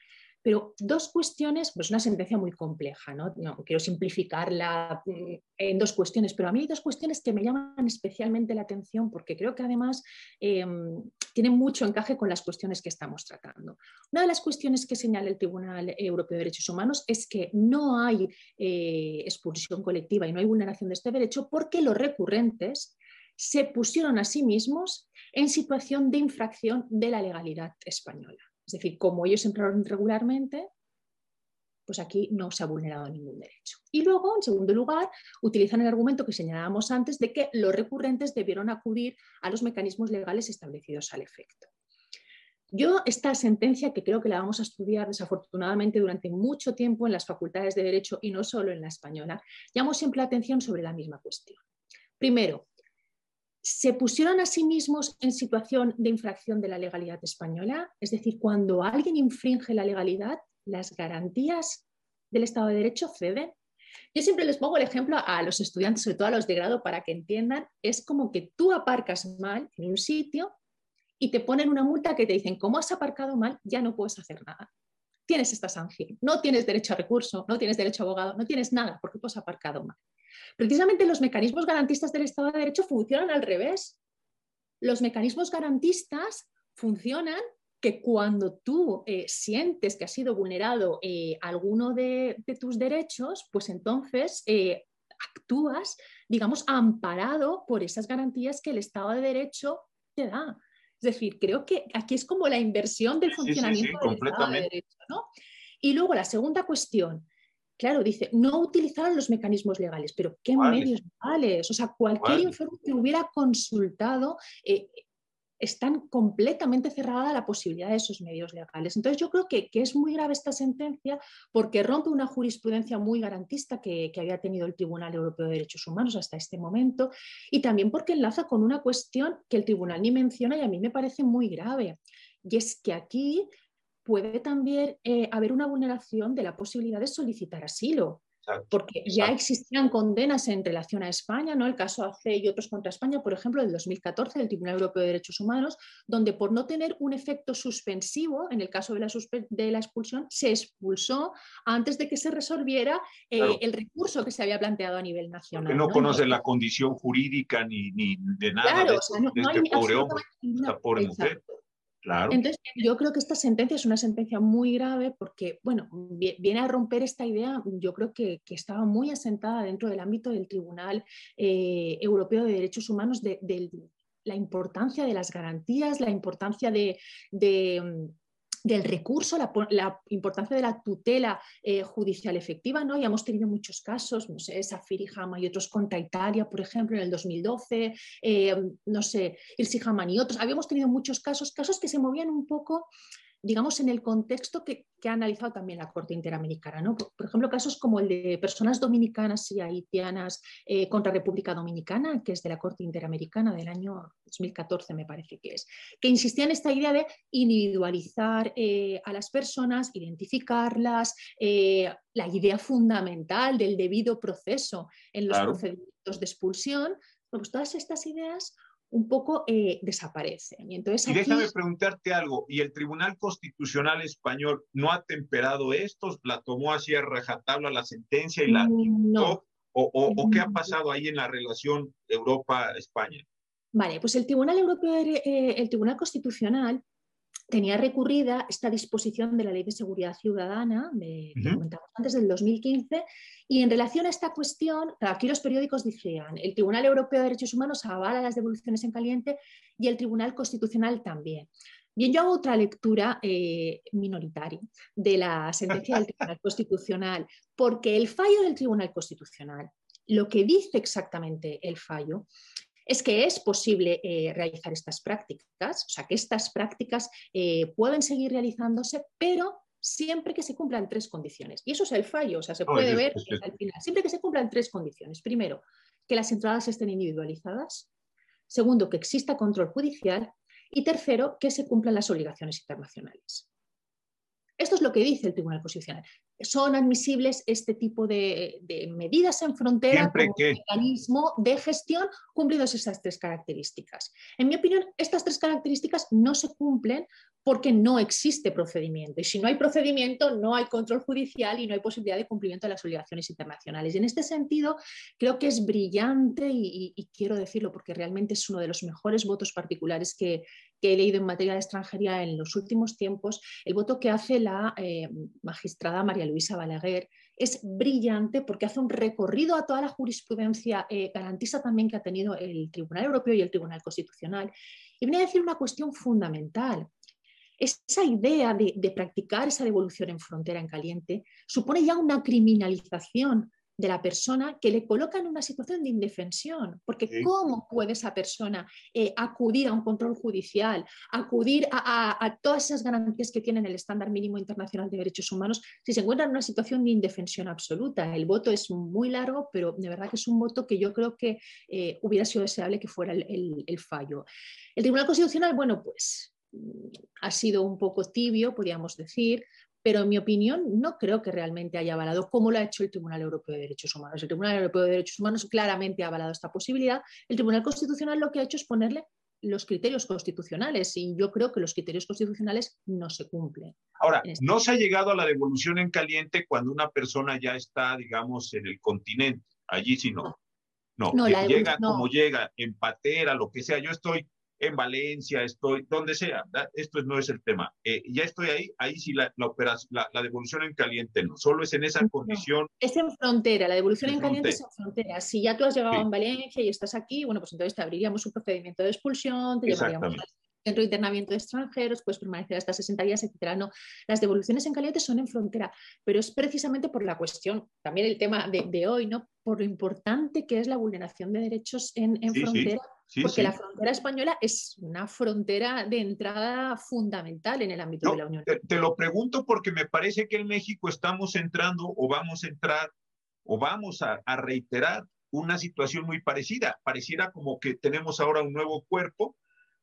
pero dos cuestiones, pues una sentencia muy compleja, ¿no? quiero simplificarla mm, en dos cuestiones, pero a mí hay dos cuestiones que me llaman especialmente la atención porque creo que además em, tienen mucho encaje con las cuestiones que estamos tratando. Una de las cuestiones que señala el Tribunal Europeo de Derechos Humanos es que no hay eh, expulsión colectiva y no hay vulneración de este derecho porque los recurrentes se pusieron a sí mismos en situación de infracción de la legalidad española. Es decir, como ellos entraron regularmente, pues aquí no se ha vulnerado ningún derecho. Y luego, en segundo lugar, utilizan el argumento que señalábamos antes de que los recurrentes debieron acudir a los mecanismos legales establecidos al efecto. Yo esta sentencia, que creo que la vamos a estudiar desafortunadamente durante mucho tiempo en las facultades de Derecho y no solo en la española, llamo siempre la atención sobre la misma cuestión. Primero, se pusieron a sí mismos en situación de infracción de la legalidad española, es decir, cuando alguien infringe la legalidad, las garantías del Estado de Derecho ceden. Yo siempre les pongo el ejemplo a los estudiantes, sobre todo a los de grado, para que entiendan, es como que tú aparcas mal en un sitio y te ponen una multa que te dicen, como has aparcado mal, ya no puedes hacer nada. Tienes esta sanción, no tienes derecho a recurso, no tienes derecho a abogado, no tienes nada porque tú has aparcado mal. Precisamente los mecanismos garantistas del Estado de Derecho funcionan al revés. Los mecanismos garantistas funcionan que cuando tú eh, sientes que ha sido vulnerado eh, alguno de, tus derechos, pues entonces eh, actúas, digamos, amparado por esas garantías que el Estado de Derecho te da. Es decir, creo que aquí es como la inversión del funcionamiento del Estado de Derecho. ¿no? Y luego la segunda cuestión, claro, dice, no utilizaron los mecanismos legales, pero ¿qué medios legales? O sea, cualquier informe que hubiera consultado, eh, están completamente cerrada la posibilidad de esos medios legales. Entonces yo creo que, es muy grave esta sentencia porque rompe una jurisprudencia muy garantista que, había tenido el Tribunal Europeo de Derechos Humanos hasta este momento y también porque enlaza con una cuestión que el Tribunal ni menciona y a mí me parece muy grave. Y es que aquí puede también eh, haber una vulneración de la posibilidad de solicitar asilo porque ya existían condenas en relación a España, ¿no? El caso AC y otros contra España, por ejemplo, del 2014 del Tribunal Europeo de Derechos Humanos, donde por no tener un efecto suspensivo, en el caso de la, de la expulsión, se expulsó antes de que se resolviera eh, el recurso que se había planteado a nivel nacional. Porque no, conoce la condición jurídica ni, ni de nada de, este pobre hombre, esta pobre mujer. Entonces, yo creo que esta sentencia es una sentencia muy grave porque, bueno, viene a romper esta idea, yo creo que, estaba muy asentada dentro del ámbito del Tribunal eh, Europeo de Derechos Humanos de, la importancia de las garantías, la importancia de, mm, del recurso, la, importancia de la tutela eh, judicial efectiva, ¿no? Ya hemos tenido muchos casos, no sé, Safiri Hama y otros contra Italia, por ejemplo, en el 2012, eh, no sé, Irsi Haman y otros. Habíamos tenido muchos casos, casos que se movían un poco digamos, en el contexto que, ha analizado también la Corte Interamericana. ¿no? Por, ejemplo, casos como el de personas dominicanas y haitianas eh, contra República Dominicana, que es de la Corte Interamericana del año 2014, me parece que es, que insistía en esta idea de individualizar eh, a las personas, identificarlas, eh, la idea fundamental del debido proceso en los procedimientos de expulsión. Pues todas estas ideas un poco eh, desaparecen. Y, entonces y déjame preguntarte algo, ¿y el Tribunal Constitucional Español no ha temperado estos? ¿La tomó así a rajatabla la sentencia y la... No. O, o, qué ha pasado ahí en la relación Europa-España? Vale, pues el Tribunal Europeo, eh, el Tribunal Constitucional tenía recurrida esta disposición de la Ley de Seguridad Ciudadana, de, que comentamos antes, del 2015, y en relación a esta cuestión, aquí los periódicos decían, el Tribunal Europeo de Derechos Humanos avala las devoluciones en caliente y el Tribunal Constitucional también. Bien, yo hago otra lectura eh, minoritaria de la sentencia del Tribunal Constitucional, porque el fallo del Tribunal Constitucional, lo que dice exactamente el fallo, es que es posible eh, realizar estas prácticas, o sea, que estas prácticas eh, pueden seguir realizándose, pero siempre que se cumplan tres condiciones. Y eso es el fallo, o sea, se puede ver al final, siempre que se cumplan tres condiciones. Primero, que las entradas estén individualizadas. Segundo, que exista control judicial. Y tercero, que se cumplan las obligaciones internacionales. Esto es lo que dice el Tribunal Constitucional son admisibles este tipo de, medidas en frontera como mecanismo de gestión cumplidos esas tres características. En mi opinión, estas tres características no se cumplen porque no existe procedimiento. Y si no hay procedimiento, no hay control judicial y no hay posibilidad de cumplimiento de las obligaciones internacionales. Y en este sentido, creo que es brillante y, quiero decirlo porque realmente es uno de los mejores votos particulares que, he leído en materia de extranjería en los últimos tiempos, el voto que hace la eh, magistrada María Luisa Balaguer, es brillante porque hace un recorrido a toda la jurisprudencia eh, garantista también que ha tenido el Tribunal Europeo y el Tribunal Constitucional. Y viene a decir una cuestión fundamental. Esa idea de, de practicar esa devolución en frontera en caliente supone ya una criminalización de la persona que le coloca en una situación de indefensión, porque ¿cómo puede esa persona eh, acudir a un control judicial, acudir a, todas esas garantías que tiene el estándar mínimo internacional de derechos humanos si se encuentra en una situación de indefensión absoluta? El voto es muy largo, pero de verdad que es un voto que yo creo que eh, hubiera sido deseable que fuera el, el fallo. El Tribunal Constitucional, bueno, pues mm, ha sido un poco tibio, podríamos decir, pero en mi opinión no creo que realmente haya avalado como lo ha hecho el Tribunal Europeo de Derechos Humanos. El Tribunal Europeo de Derechos Humanos claramente ha avalado esta posibilidad. El Tribunal Constitucional lo que ha hecho es ponerle los criterios constitucionales y yo creo que los criterios constitucionales no se cumplen. Ahora, este no se ha llegado a la devolución en caliente cuando una persona ya está, digamos, en el continente. Allí sí no. No, llega como llega, en patera, lo que sea. Yo estoy en Valencia, estoy donde sea, esto no es el tema. Eh, ya estoy ahí, ahí sí la, la, la, devolución en caliente no, solo es en esa condición. Es en frontera, la devolución en, caliente es en frontera. Si ya tú has llegado a Valencia y estás aquí, bueno, pues entonces te abriríamos un procedimiento de expulsión, te llevaríamos centro de internamiento de extranjeros, puedes permanecer hasta 60 días, etcétera. No, las devoluciones en caliente son en frontera, pero es precisamente por la cuestión, también el tema de, hoy, ¿no? Por lo importante que es la vulneración de derechos en, frontera. Porque la frontera española es una frontera de entrada fundamental en el ámbito de la Unión. Te, te, lo pregunto porque me parece que en México estamos entrando o vamos a entrar o vamos a, a reiterar una situación muy parecida. Pareciera como que tenemos ahora un nuevo cuerpo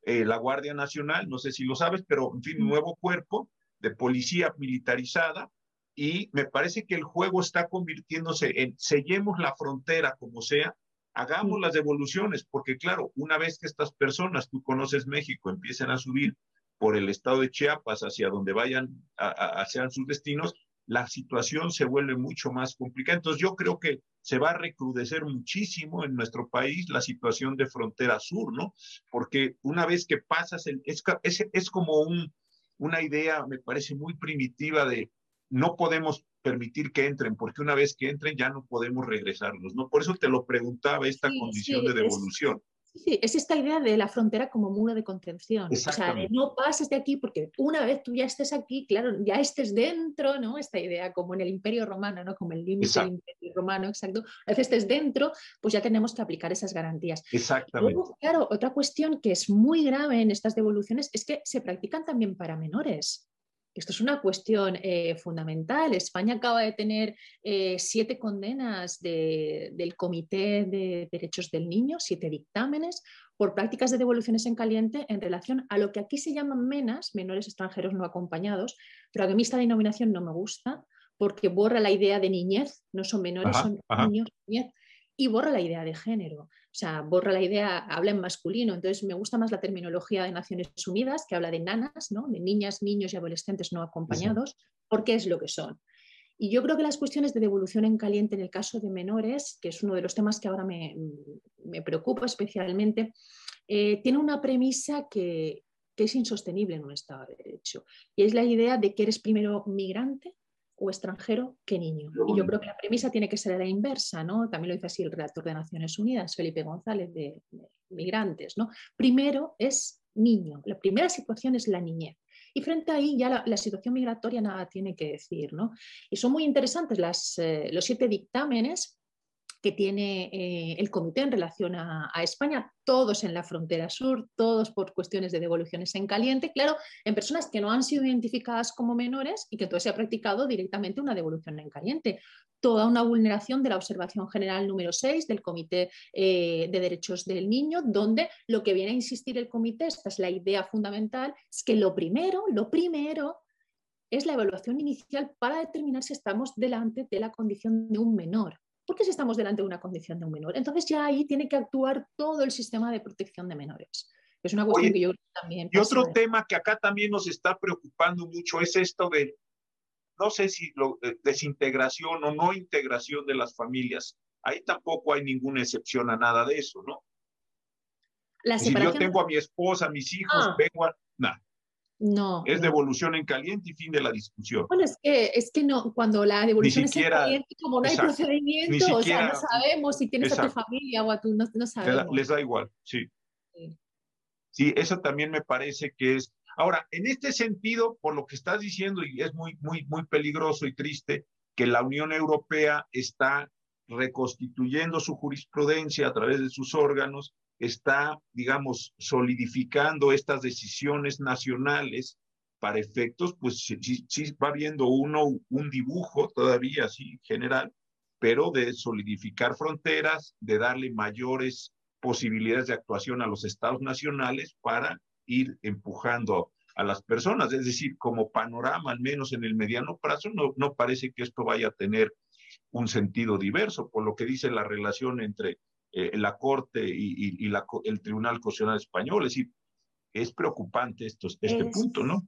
eh, la Guardia Nacional, no sé si lo sabes, pero en fin, un nuevo cuerpo de policía militarizada y me parece que el juego está convirtiéndose en sellemos la frontera como sea, hagamos las devoluciones, porque claro, una vez que estas personas, tú conoces México, empiecen a subir por el estado de Chiapas hacia donde vayan, hacia sus destinos, la situación se vuelve mucho más complicada. Entonces yo creo que se va a recrudecer muchísimo en nuestro país la situación de frontera sur, ¿no? Porque una vez que pasas, el, es, es, como un, una idea, me parece muy primitiva de no podemos permitir que entren, porque una vez que entren ya no podemos regresarlos, ¿no? Por eso te lo preguntaba esta condición de devolución. Sí, es esta idea de la frontera como muro de contención. O sea, de no pases de aquí porque una vez tú ya estés aquí, claro, ya estés dentro, ¿no? Esta idea como en el Imperio Romano, ¿no? Como el límite del Imperio Romano, exacto. A veces estés dentro, pues ya tenemos que aplicar esas garantías. Exactamente. Luego, claro, otra cuestión que es muy grave en estas devoluciones es que se practican también para menores. Esto es una cuestión eh, fundamental. España acaba de tener eh, siete condenas del Comité de Derechos del Niño, siete dictámenes por prácticas de devoluciones en caliente en relación a lo que aquí se llaman menas, menores extranjeros no acompañados, pero a mí esta denominación no me gusta porque borra la idea de niñez, no son menores, son niños, niñez, y borra la idea de género. O sea, borra la idea, habla en masculino. Entonces, me gusta más la terminología de Naciones Unidas, que habla de nanas, ¿no? de niñas, niños y adolescentes no acompañados, porque es lo que son. Y yo creo que las cuestiones de devolución en caliente en el caso de menores, que es uno de los temas que ahora me, preocupa especialmente, eh, tiene una premisa que, que es insostenible en un Estado de Derecho. Y es la idea de que eres primero migrante o extranjero que niño. Y yo creo que la premisa tiene que ser la inversa, ¿no? También lo dice así el redactor de Naciones Unidas, Felipe González, de, Migrantes, ¿no? Primero es niño, la primera situación es la niñez. Y frente a ahí ya la, situación migratoria nada tiene que decir, ¿no? Y son muy interesantes las, eh, los siete dictámenes que tiene eh, el comité en relación a, España, todos en la frontera sur, todos por cuestiones de devoluciones en caliente, claro, en personas que no han sido identificadas como menores y que entonces se ha practicado directamente una devolución en caliente. Toda una vulneración de la observación general número 6 del Comité eh, de Derechos del Niño, donde lo que viene a insistir el comité, esta es la idea fundamental, es que lo primero, lo primero es la evaluación inicial para determinar si estamos delante de la condición de un menor porque si estamos delante de una condición de un menor. Entonces ya ahí tiene que actuar todo el sistema de protección de menores. Es una cuestión que yo también... Y otro tema que acá también nos está preocupando mucho es esto de, no sé si lo, desintegración o no integración de las familias. Ahí tampoco hay ninguna excepción a nada de eso, ¿no? Si yo tengo a mi esposa, a mis hijos, ah. vengo a... Nada. No. Es devolución en caliente y fin de la discusión. Bueno, es que, es que no, cuando la devolución es en caliente, como no hay procedimiento, o sea, no sabemos si tienes a tu familia o a tu, no, no sabemos. Les da igual, sí. sí. Sí, eso también me parece que es. Ahora, en este sentido, por lo que estás diciendo, y es muy, muy, muy peligroso y triste, que la Unión Europea está reconstituyendo su jurisprudencia a través de sus órganos está, digamos, solidificando estas decisiones nacionales para efectos, pues sí, va viendo uno un dibujo todavía así general, pero de solidificar fronteras, de darle mayores posibilidades de actuación a los estados nacionales para ir empujando a las personas. Es decir, como panorama, al menos en el mediano plazo, no, no parece que esto vaya a tener un sentido diverso, por lo que dice la relación entre eh, la Corte y, la, el Tribunal Constitucional Español. Es decir, es preocupante esto, este punto, ¿no?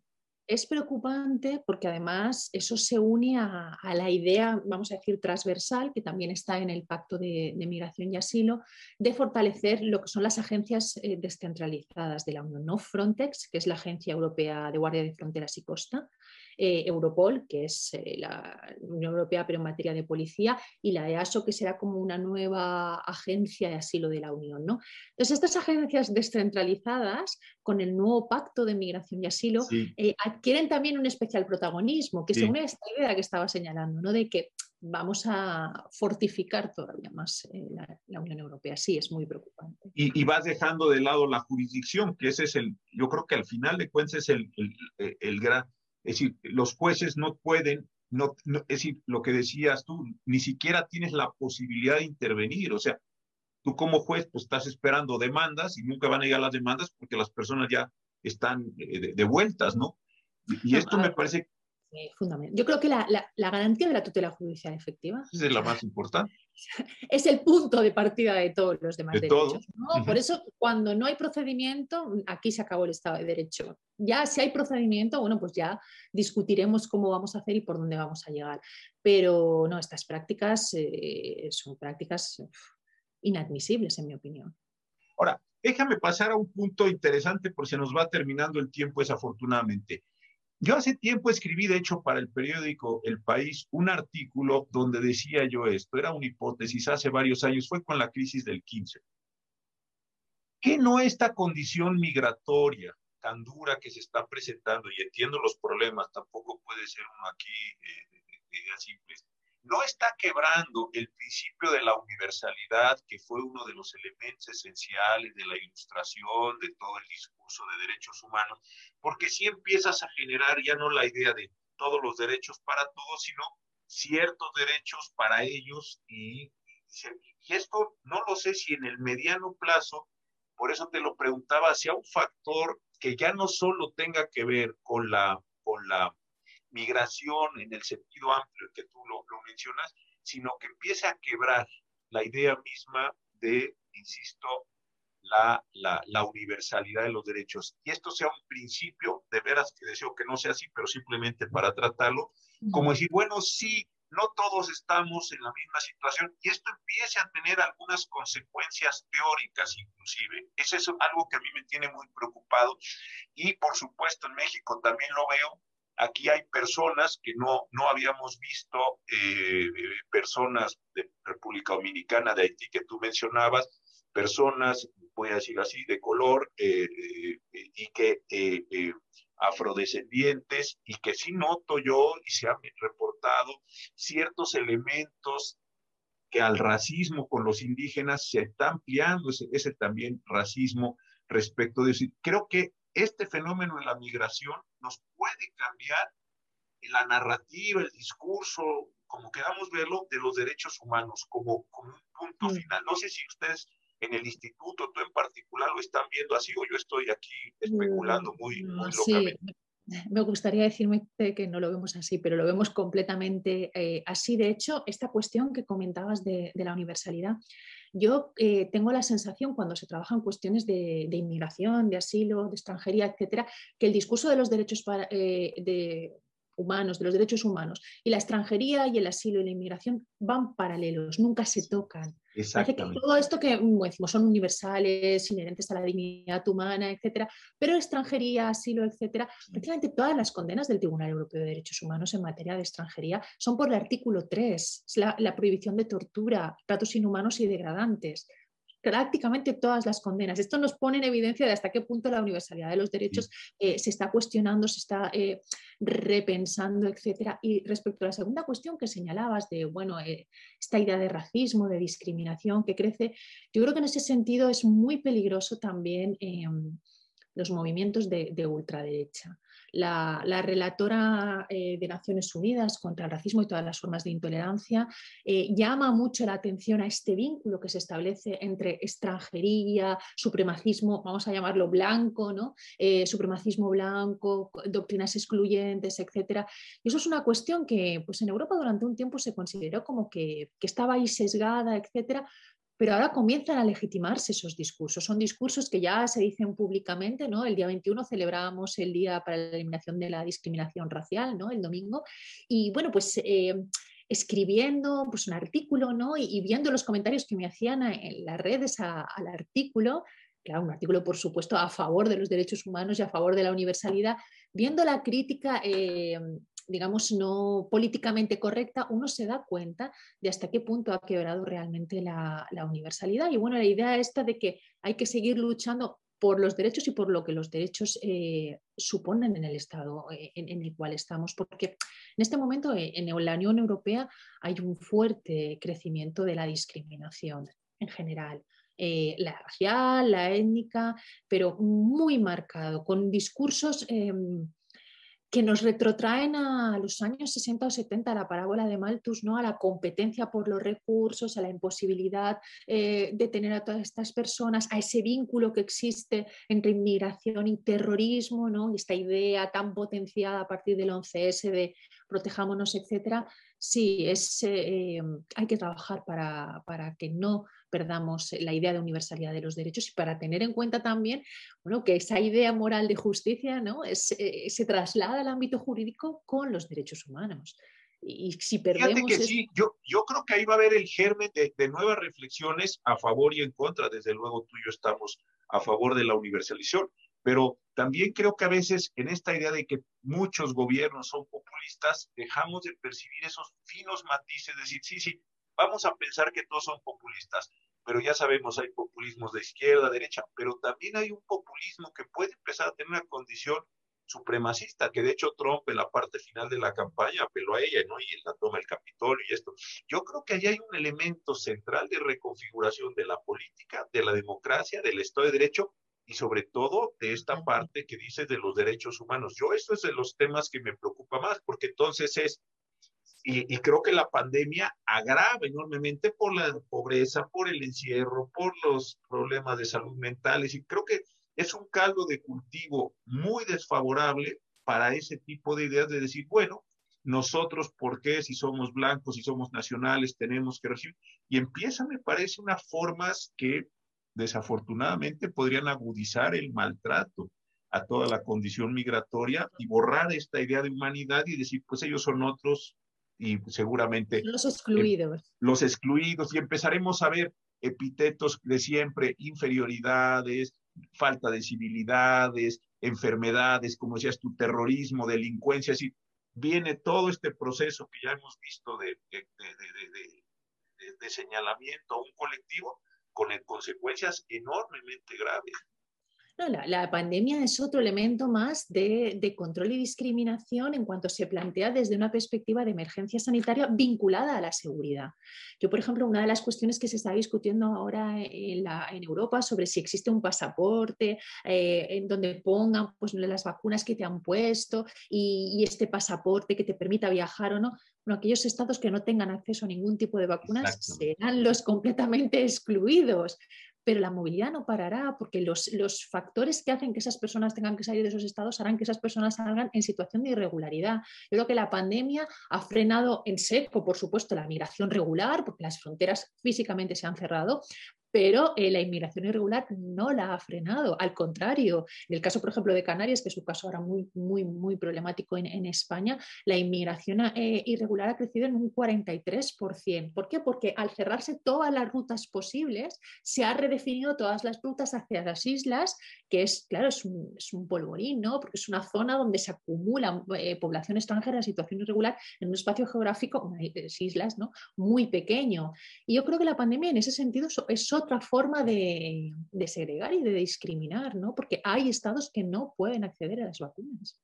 Es preocupante porque además eso se une a, la idea, vamos a decir, transversal, que también está en el Pacto de, Migración y Asilo, de fortalecer lo que son las agencias eh, descentralizadas de la Unión, no Frontex, que es la Agencia Europea de Guardia de Fronteras y Costa, eh, Europol, que es eh, la Unión Europea pero en materia de policía, y la EASO, que será como una nueva agencia de asilo de la Unión. ¿no? Entonces, estas agencias descentralizadas, con el nuevo pacto de migración y asilo, adquieren también un especial protagonismo, que según esta idea que estaba señalando, ¿no? de que vamos a fortificar todavía más eh, la, Unión Europea. Sí, es muy preocupante. Y, vas dejando de lado la jurisdicción, que ese es el, yo creo que al final de cuentas es el, el, el, gran, es decir, los jueces no pueden, no, es decir, lo que decías tú, ni siquiera tienes la posibilidad de intervenir, o sea, tú como juez pues estás esperando demandas y nunca van a llegar las demandas porque las personas ya están eh, de, vueltas, ¿no? Y, esto me parece fundamental. Yo creo que la, garantía de la tutela judicial efectiva es la más importante. Es el punto de partida de todos los demás derechos. Por eso, cuando no hay procedimiento, aquí se acabó el Estado de Derecho. Ya si hay procedimiento, bueno, pues ya discutiremos cómo vamos a hacer y por dónde vamos a llegar. Pero no, estas prácticas eh, son prácticas inadmisibles, en mi opinión. Ahora, déjame pasar a un punto interesante porque se nos va terminando el tiempo desafortunadamente. Yo hace tiempo escribí, de hecho, para el periódico El País, un artículo donde decía yo esto, era una hipótesis hace varios años, fue con la crisis del 15. ¿Qué no esta condición migratoria tan dura que se está presentando, y entiendo los problemas, tampoco puede ser uno aquí eh, de ideas simples, no está quebrando el principio de la universalidad, que fue uno de los elementos esenciales de la ilustración, de todo el discurso de derechos humanos, porque si empiezas a generar ya no la idea de todos los derechos para todos, sino ciertos derechos para ellos y, y esto no lo sé si en el mediano plazo, por eso te lo preguntaba, sea un factor que ya no solo tenga que ver con la, con la migración en el sentido amplio que tú lo, mencionas, sino que empiece a quebrar la idea misma de, insisto, la, la, universalidad de los derechos. Y esto sea un principio, de veras que deseo que no sea así, pero simplemente para tratarlo, como decir, bueno, sí, no todos estamos en la misma situación y esto empiece a tener algunas consecuencias teóricas inclusive. Eso es algo que a mí me tiene muy preocupado y por supuesto en México también lo veo Aquí hay personas que no, no habíamos visto, eh, personas de República Dominicana, de Haití, que tú mencionabas, personas, voy a decir así, de color eh, eh, y que afrodescendientes y que sí noto yo y se han reportado ciertos elementos que al racismo con los indígenas se está ampliando ese, ese también racismo respecto de. Creo que este fenómeno de la migración puede cambiar la narrativa, el discurso, como queramos verlo, de los derechos humanos como, como un punto mm. final. No sé si ustedes en el instituto, tú en particular, lo están viendo así o yo estoy aquí especulando muy, muy locamente. Me gustaría decirme que no lo vemos así, pero lo vemos completamente eh, así. De hecho, esta cuestión que comentabas de, la universalidad yo eh, tengo la sensación cuando se trabajan cuestiones de, inmigración, de asilo, de extranjería, etcétera, que el discurso de los derechos eh, de, humanos, de los derechos humanos, y la extranjería y el asilo y la inmigración van paralelos, nunca se tocan. Parece que todo esto que decimos, son universales, inherentes a la dignidad humana, etcétera, pero extranjería, asilo, etcétera, prácticamente todas las condenas del Tribunal Europeo de Derechos Humanos en materia de extranjería son por el artículo 3, la, la prohibición de tortura, tratos inhumanos y degradantes prácticamente todas las condenas. Esto nos pone en evidencia de hasta qué punto la universalidad de los derechos eh, se está cuestionando, se está eh, repensando, etc. Y respecto a la segunda cuestión que señalabas de, bueno, eh, esta idea de racismo, de discriminación que crece, yo creo que en ese sentido es muy peligroso también em, los movimientos de ultraderecha la, relatora eh, de Naciones Unidas contra el racismo y todas las formas de intolerancia eh, llama mucho la atención a este vínculo que se establece entre extranjería, supremacismo, vamos a llamarlo blanco, ¿no? Eh, supremacismo blanco, doctrinas excluyentes, etc. Y eso es una cuestión que pues, en Europa durante un tiempo se consideró como que, que estaba ahí sesgada, etcétera, pero ahora comienzan a legitimarse esos discursos. Son discursos que ya se dicen públicamente, ¿no? El día 21 celebrábamos el Día para la Eliminación de la Discriminación Racial, ¿no? El domingo. Y bueno, pues eh, escribiendo pues, un artículo, ¿no? Y, viendo los comentarios que me hacían en las redes al artículo, claro, un artículo, por supuesto, a favor de los derechos humanos y a favor de la universalidad, viendo la crítica, eh, digamos, no políticamente correcta, uno se da cuenta de hasta qué punto ha quebrado realmente la, universalidad. Y bueno, la idea esta de que hay que seguir luchando por los derechos y por lo que los derechos eh, suponen en el Estado eh, en, el cual estamos, porque en este momento eh, en la Unión Europea hay un fuerte crecimiento de la discriminación en general. la racial, la étnica, pero muy marcado, con discursos em, que nos retrotraen a los años 60 o 70, a la parábola de Malthus, ¿no? a la competencia por los recursos, a la imposibilidad eh, de tener a todas estas personas, a ese vínculo que existe entre inmigración y terrorismo, ¿no? y esta idea tan potenciada a partir del 11S de protejámonos, etcétera. Sí, es, eh, hay que trabajar para, para que no perdamos la idea de universalidad de los derechos y para tener en cuenta también bueno, que esa idea moral de justicia ¿no? Es, eh, se traslada al ámbito jurídico con los derechos humanos. Y si perdemos... que sí, yo, yo creo que ahí va a haber el germen de, de, nuevas reflexiones a favor y en contra. Desde luego tú y yo estamos a favor de la universalización, pero también creo que a veces en esta idea de que muchos gobiernos son populistas, dejamos de percibir esos finos matices, decir, sí, sí, vamos a pensar que todos son populistas, pero ya sabemos, hay populismos de izquierda, derecha, pero también hay un populismo que puede empezar a tener una condición supremacista, que de hecho Trump en la parte final de la campaña apeló a ella, ¿no? Y en la toma del Capitolio y esto. Yo creo que ahí hay un elemento central de reconfiguración de la política, de la democracia, del Estado de Derecho y sobre todo de esta parte que dice de los derechos humanos. Yo esto es de los temas que me preocupa más, porque entonces es y, creo que la pandemia agrava enormemente por la pobreza, por el encierro, por los problemas de salud mentales. Y creo que es un caldo de cultivo muy desfavorable para ese tipo de ideas de decir, bueno, nosotros, ¿por qué si somos blancos, si somos nacionales, tenemos que recibir? Y empieza, me parece, unas formas que desafortunadamente podrían agudizar el maltrato a toda la condición migratoria y borrar esta idea de humanidad y decir, pues ellos son otros, y seguramente... Los excluidos. los excluidos y empezaremos a ver epítetos de siempre, inferioridades, falta de civilidades, enfermedades, como decías tu terrorismo, delincuencia, así viene todo este proceso que ya hemos visto de, de, de, de señalamiento a un colectivo con consecuencias enormemente graves la, pandemia es otro elemento más de, control y discriminación en cuanto se plantea desde una perspectiva de emergencia sanitaria vinculada a la seguridad. Yo, por ejemplo, una de las cuestiones que se está discutiendo ahora en, Europa sobre si existe un pasaporte eh, en donde pongan pues, las vacunas que te han puesto y, este pasaporte que te permita viajar o no. Bueno, aquellos estados que no tengan acceso a ningún tipo de vacunas serán los completamente excluidos pero la movilidad no parará porque los, los, factores que hacen que esas personas tengan que salir de esos estados harán que esas personas salgan en situación de irregularidad. Yo creo que la pandemia ha frenado en seco, por supuesto, la migración regular, porque las fronteras físicamente se han cerrado, pero eh, la inmigración irregular no la ha frenado. Al contrario, en el caso, por ejemplo, de Canarias, que es un caso ahora muy, muy, muy problemático en, España, la inmigración eh, irregular ha crecido en un 43%. ¿Por qué? Porque al cerrarse todas las rutas posibles, se ha redefinido todas las rutas hacia las islas, que es, claro, es un, polvorín, ¿no? Porque es una zona donde se acumula eh, población extranjera en situación irregular en un espacio geográfico, islas, ¿no? Muy pequeño. Y yo creo que la pandemia en ese sentido es otra forma de, segregar y de discriminar, ¿no? Porque hay estados que no pueden acceder a las vacunas.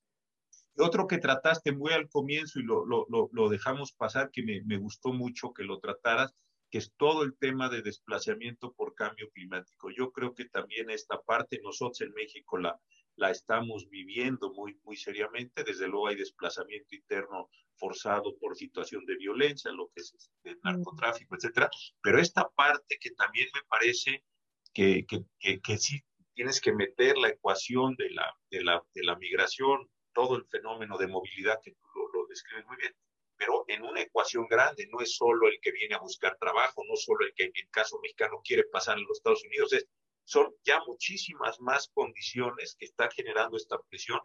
Otro que trataste muy al comienzo y lo, lo, dejamos pasar, que me, me, gustó mucho que lo trataras, que es todo el tema de desplazamiento por cambio climático. Yo creo que también esta parte, nosotros en México la, la estamos viviendo muy, muy seriamente. Desde luego hay desplazamiento interno forzado por situación de violencia, lo que es el este, narcotráfico, etcétera. Pero esta parte que también me parece que, que, que, sí tienes que meter la ecuación de la, de la, de la migración, todo el fenómeno de movilidad que tú lo, lo describes muy bien, pero en una ecuación grande, no es solo el que viene a buscar trabajo, no solo el que en el caso mexicano quiere pasar en los Estados Unidos, es son ya muchísimas más condiciones que están generando esta presión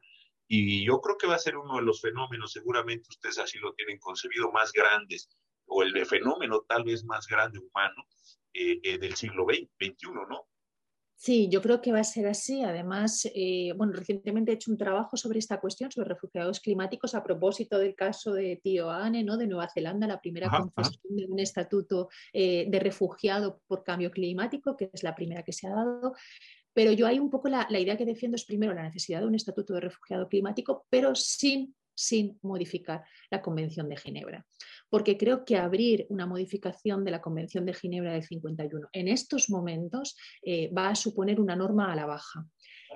y yo creo que va a ser uno de los fenómenos, seguramente ustedes así lo tienen concebido, más grandes, o el fenómeno tal vez más grande humano eh, eh, del siglo XX, XXI, ¿no? Sí, yo creo que va a ser así. Además, eh, bueno, recientemente he hecho un trabajo sobre esta cuestión, sobre refugiados climáticos, a propósito del caso de Tío Ane, ¿no? de Nueva Zelanda, la primera concesión de un estatuto eh, de refugiado por cambio climático, que es la primera que se ha dado. Pero yo hay un poco la, la idea que defiendo es primero la necesidad de un estatuto de refugiado climático, pero sin sin modificar la Convención de Ginebra. Porque creo que abrir una modificación de la Convención de Ginebra del 51 en estos momentos eh, va a suponer una norma a la baja.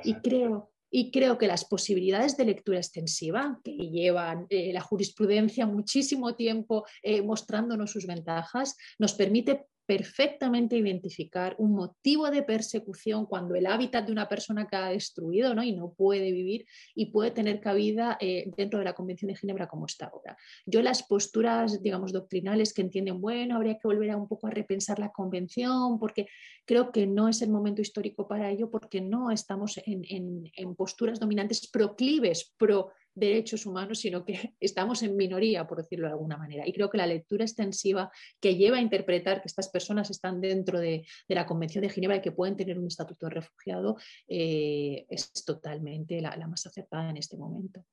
Y creo, y creo que las posibilidades de lectura extensiva, que llevan eh, la jurisprudencia muchísimo tiempo eh, mostrándonos sus ventajas, nos permite perfectamente identificar un motivo de persecución cuando el hábitat de una persona ha destruido ¿no? y no puede vivir y puede tener cabida eh, dentro de la Convención de Ginebra como está ahora. Yo las posturas, digamos, doctrinales que entienden, bueno, habría que volver a un poco a repensar la Convención porque creo que no es el momento histórico para ello porque no estamos en, en posturas dominantes proclives, pro derechos humanos, sino que estamos en minoría, por decirlo de alguna manera. Y creo que la lectura extensiva que lleva a interpretar que estas personas están dentro de, la Convención de Ginebra y que pueden tener un estatuto de refugiado eh, es totalmente la, la más acertada en este momento.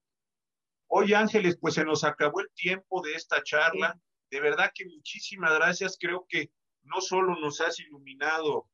Oye Ángeles, pues se nos acabó el tiempo de esta charla. De verdad que muchísimas gracias. Creo que no solo nos has iluminado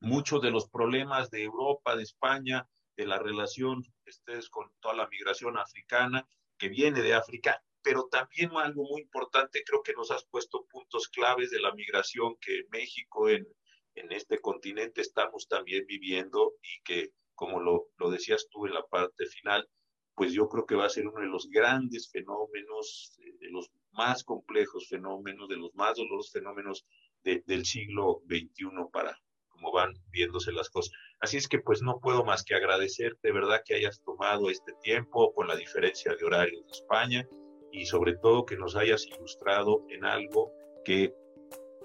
muchos de los problemas de Europa, de España, de la relación ustedes con toda la migración africana que viene de África, pero también algo muy importante, creo que nos has puesto puntos claves de la migración que México en, en este continente estamos también viviendo y que, como lo, lo decías tú en la parte final, pues yo creo que va a ser uno de los grandes fenómenos, de los más complejos fenómenos, de los más dolorosos fenómenos del siglo XXI para, cómo van viéndose las cosas. Así es que pues no puedo más que agradecerte, ¿verdad? Que hayas tomado este tiempo con la diferencia de horario de España y sobre todo que nos hayas ilustrado en algo que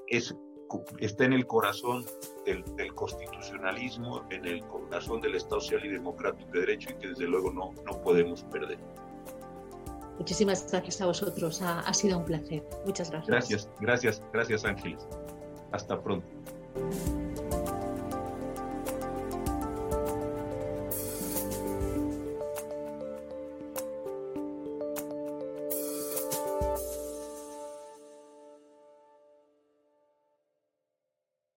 es, está en el corazón del, constitucionalismo, en el corazón del Estado social y democrático de derecho y que desde luego no, no podemos perder. Muchísimas gracias a vosotros, ha, ha sido un placer. Muchas gracias. Gracias, gracias, gracias Ángeles. Hasta pronto.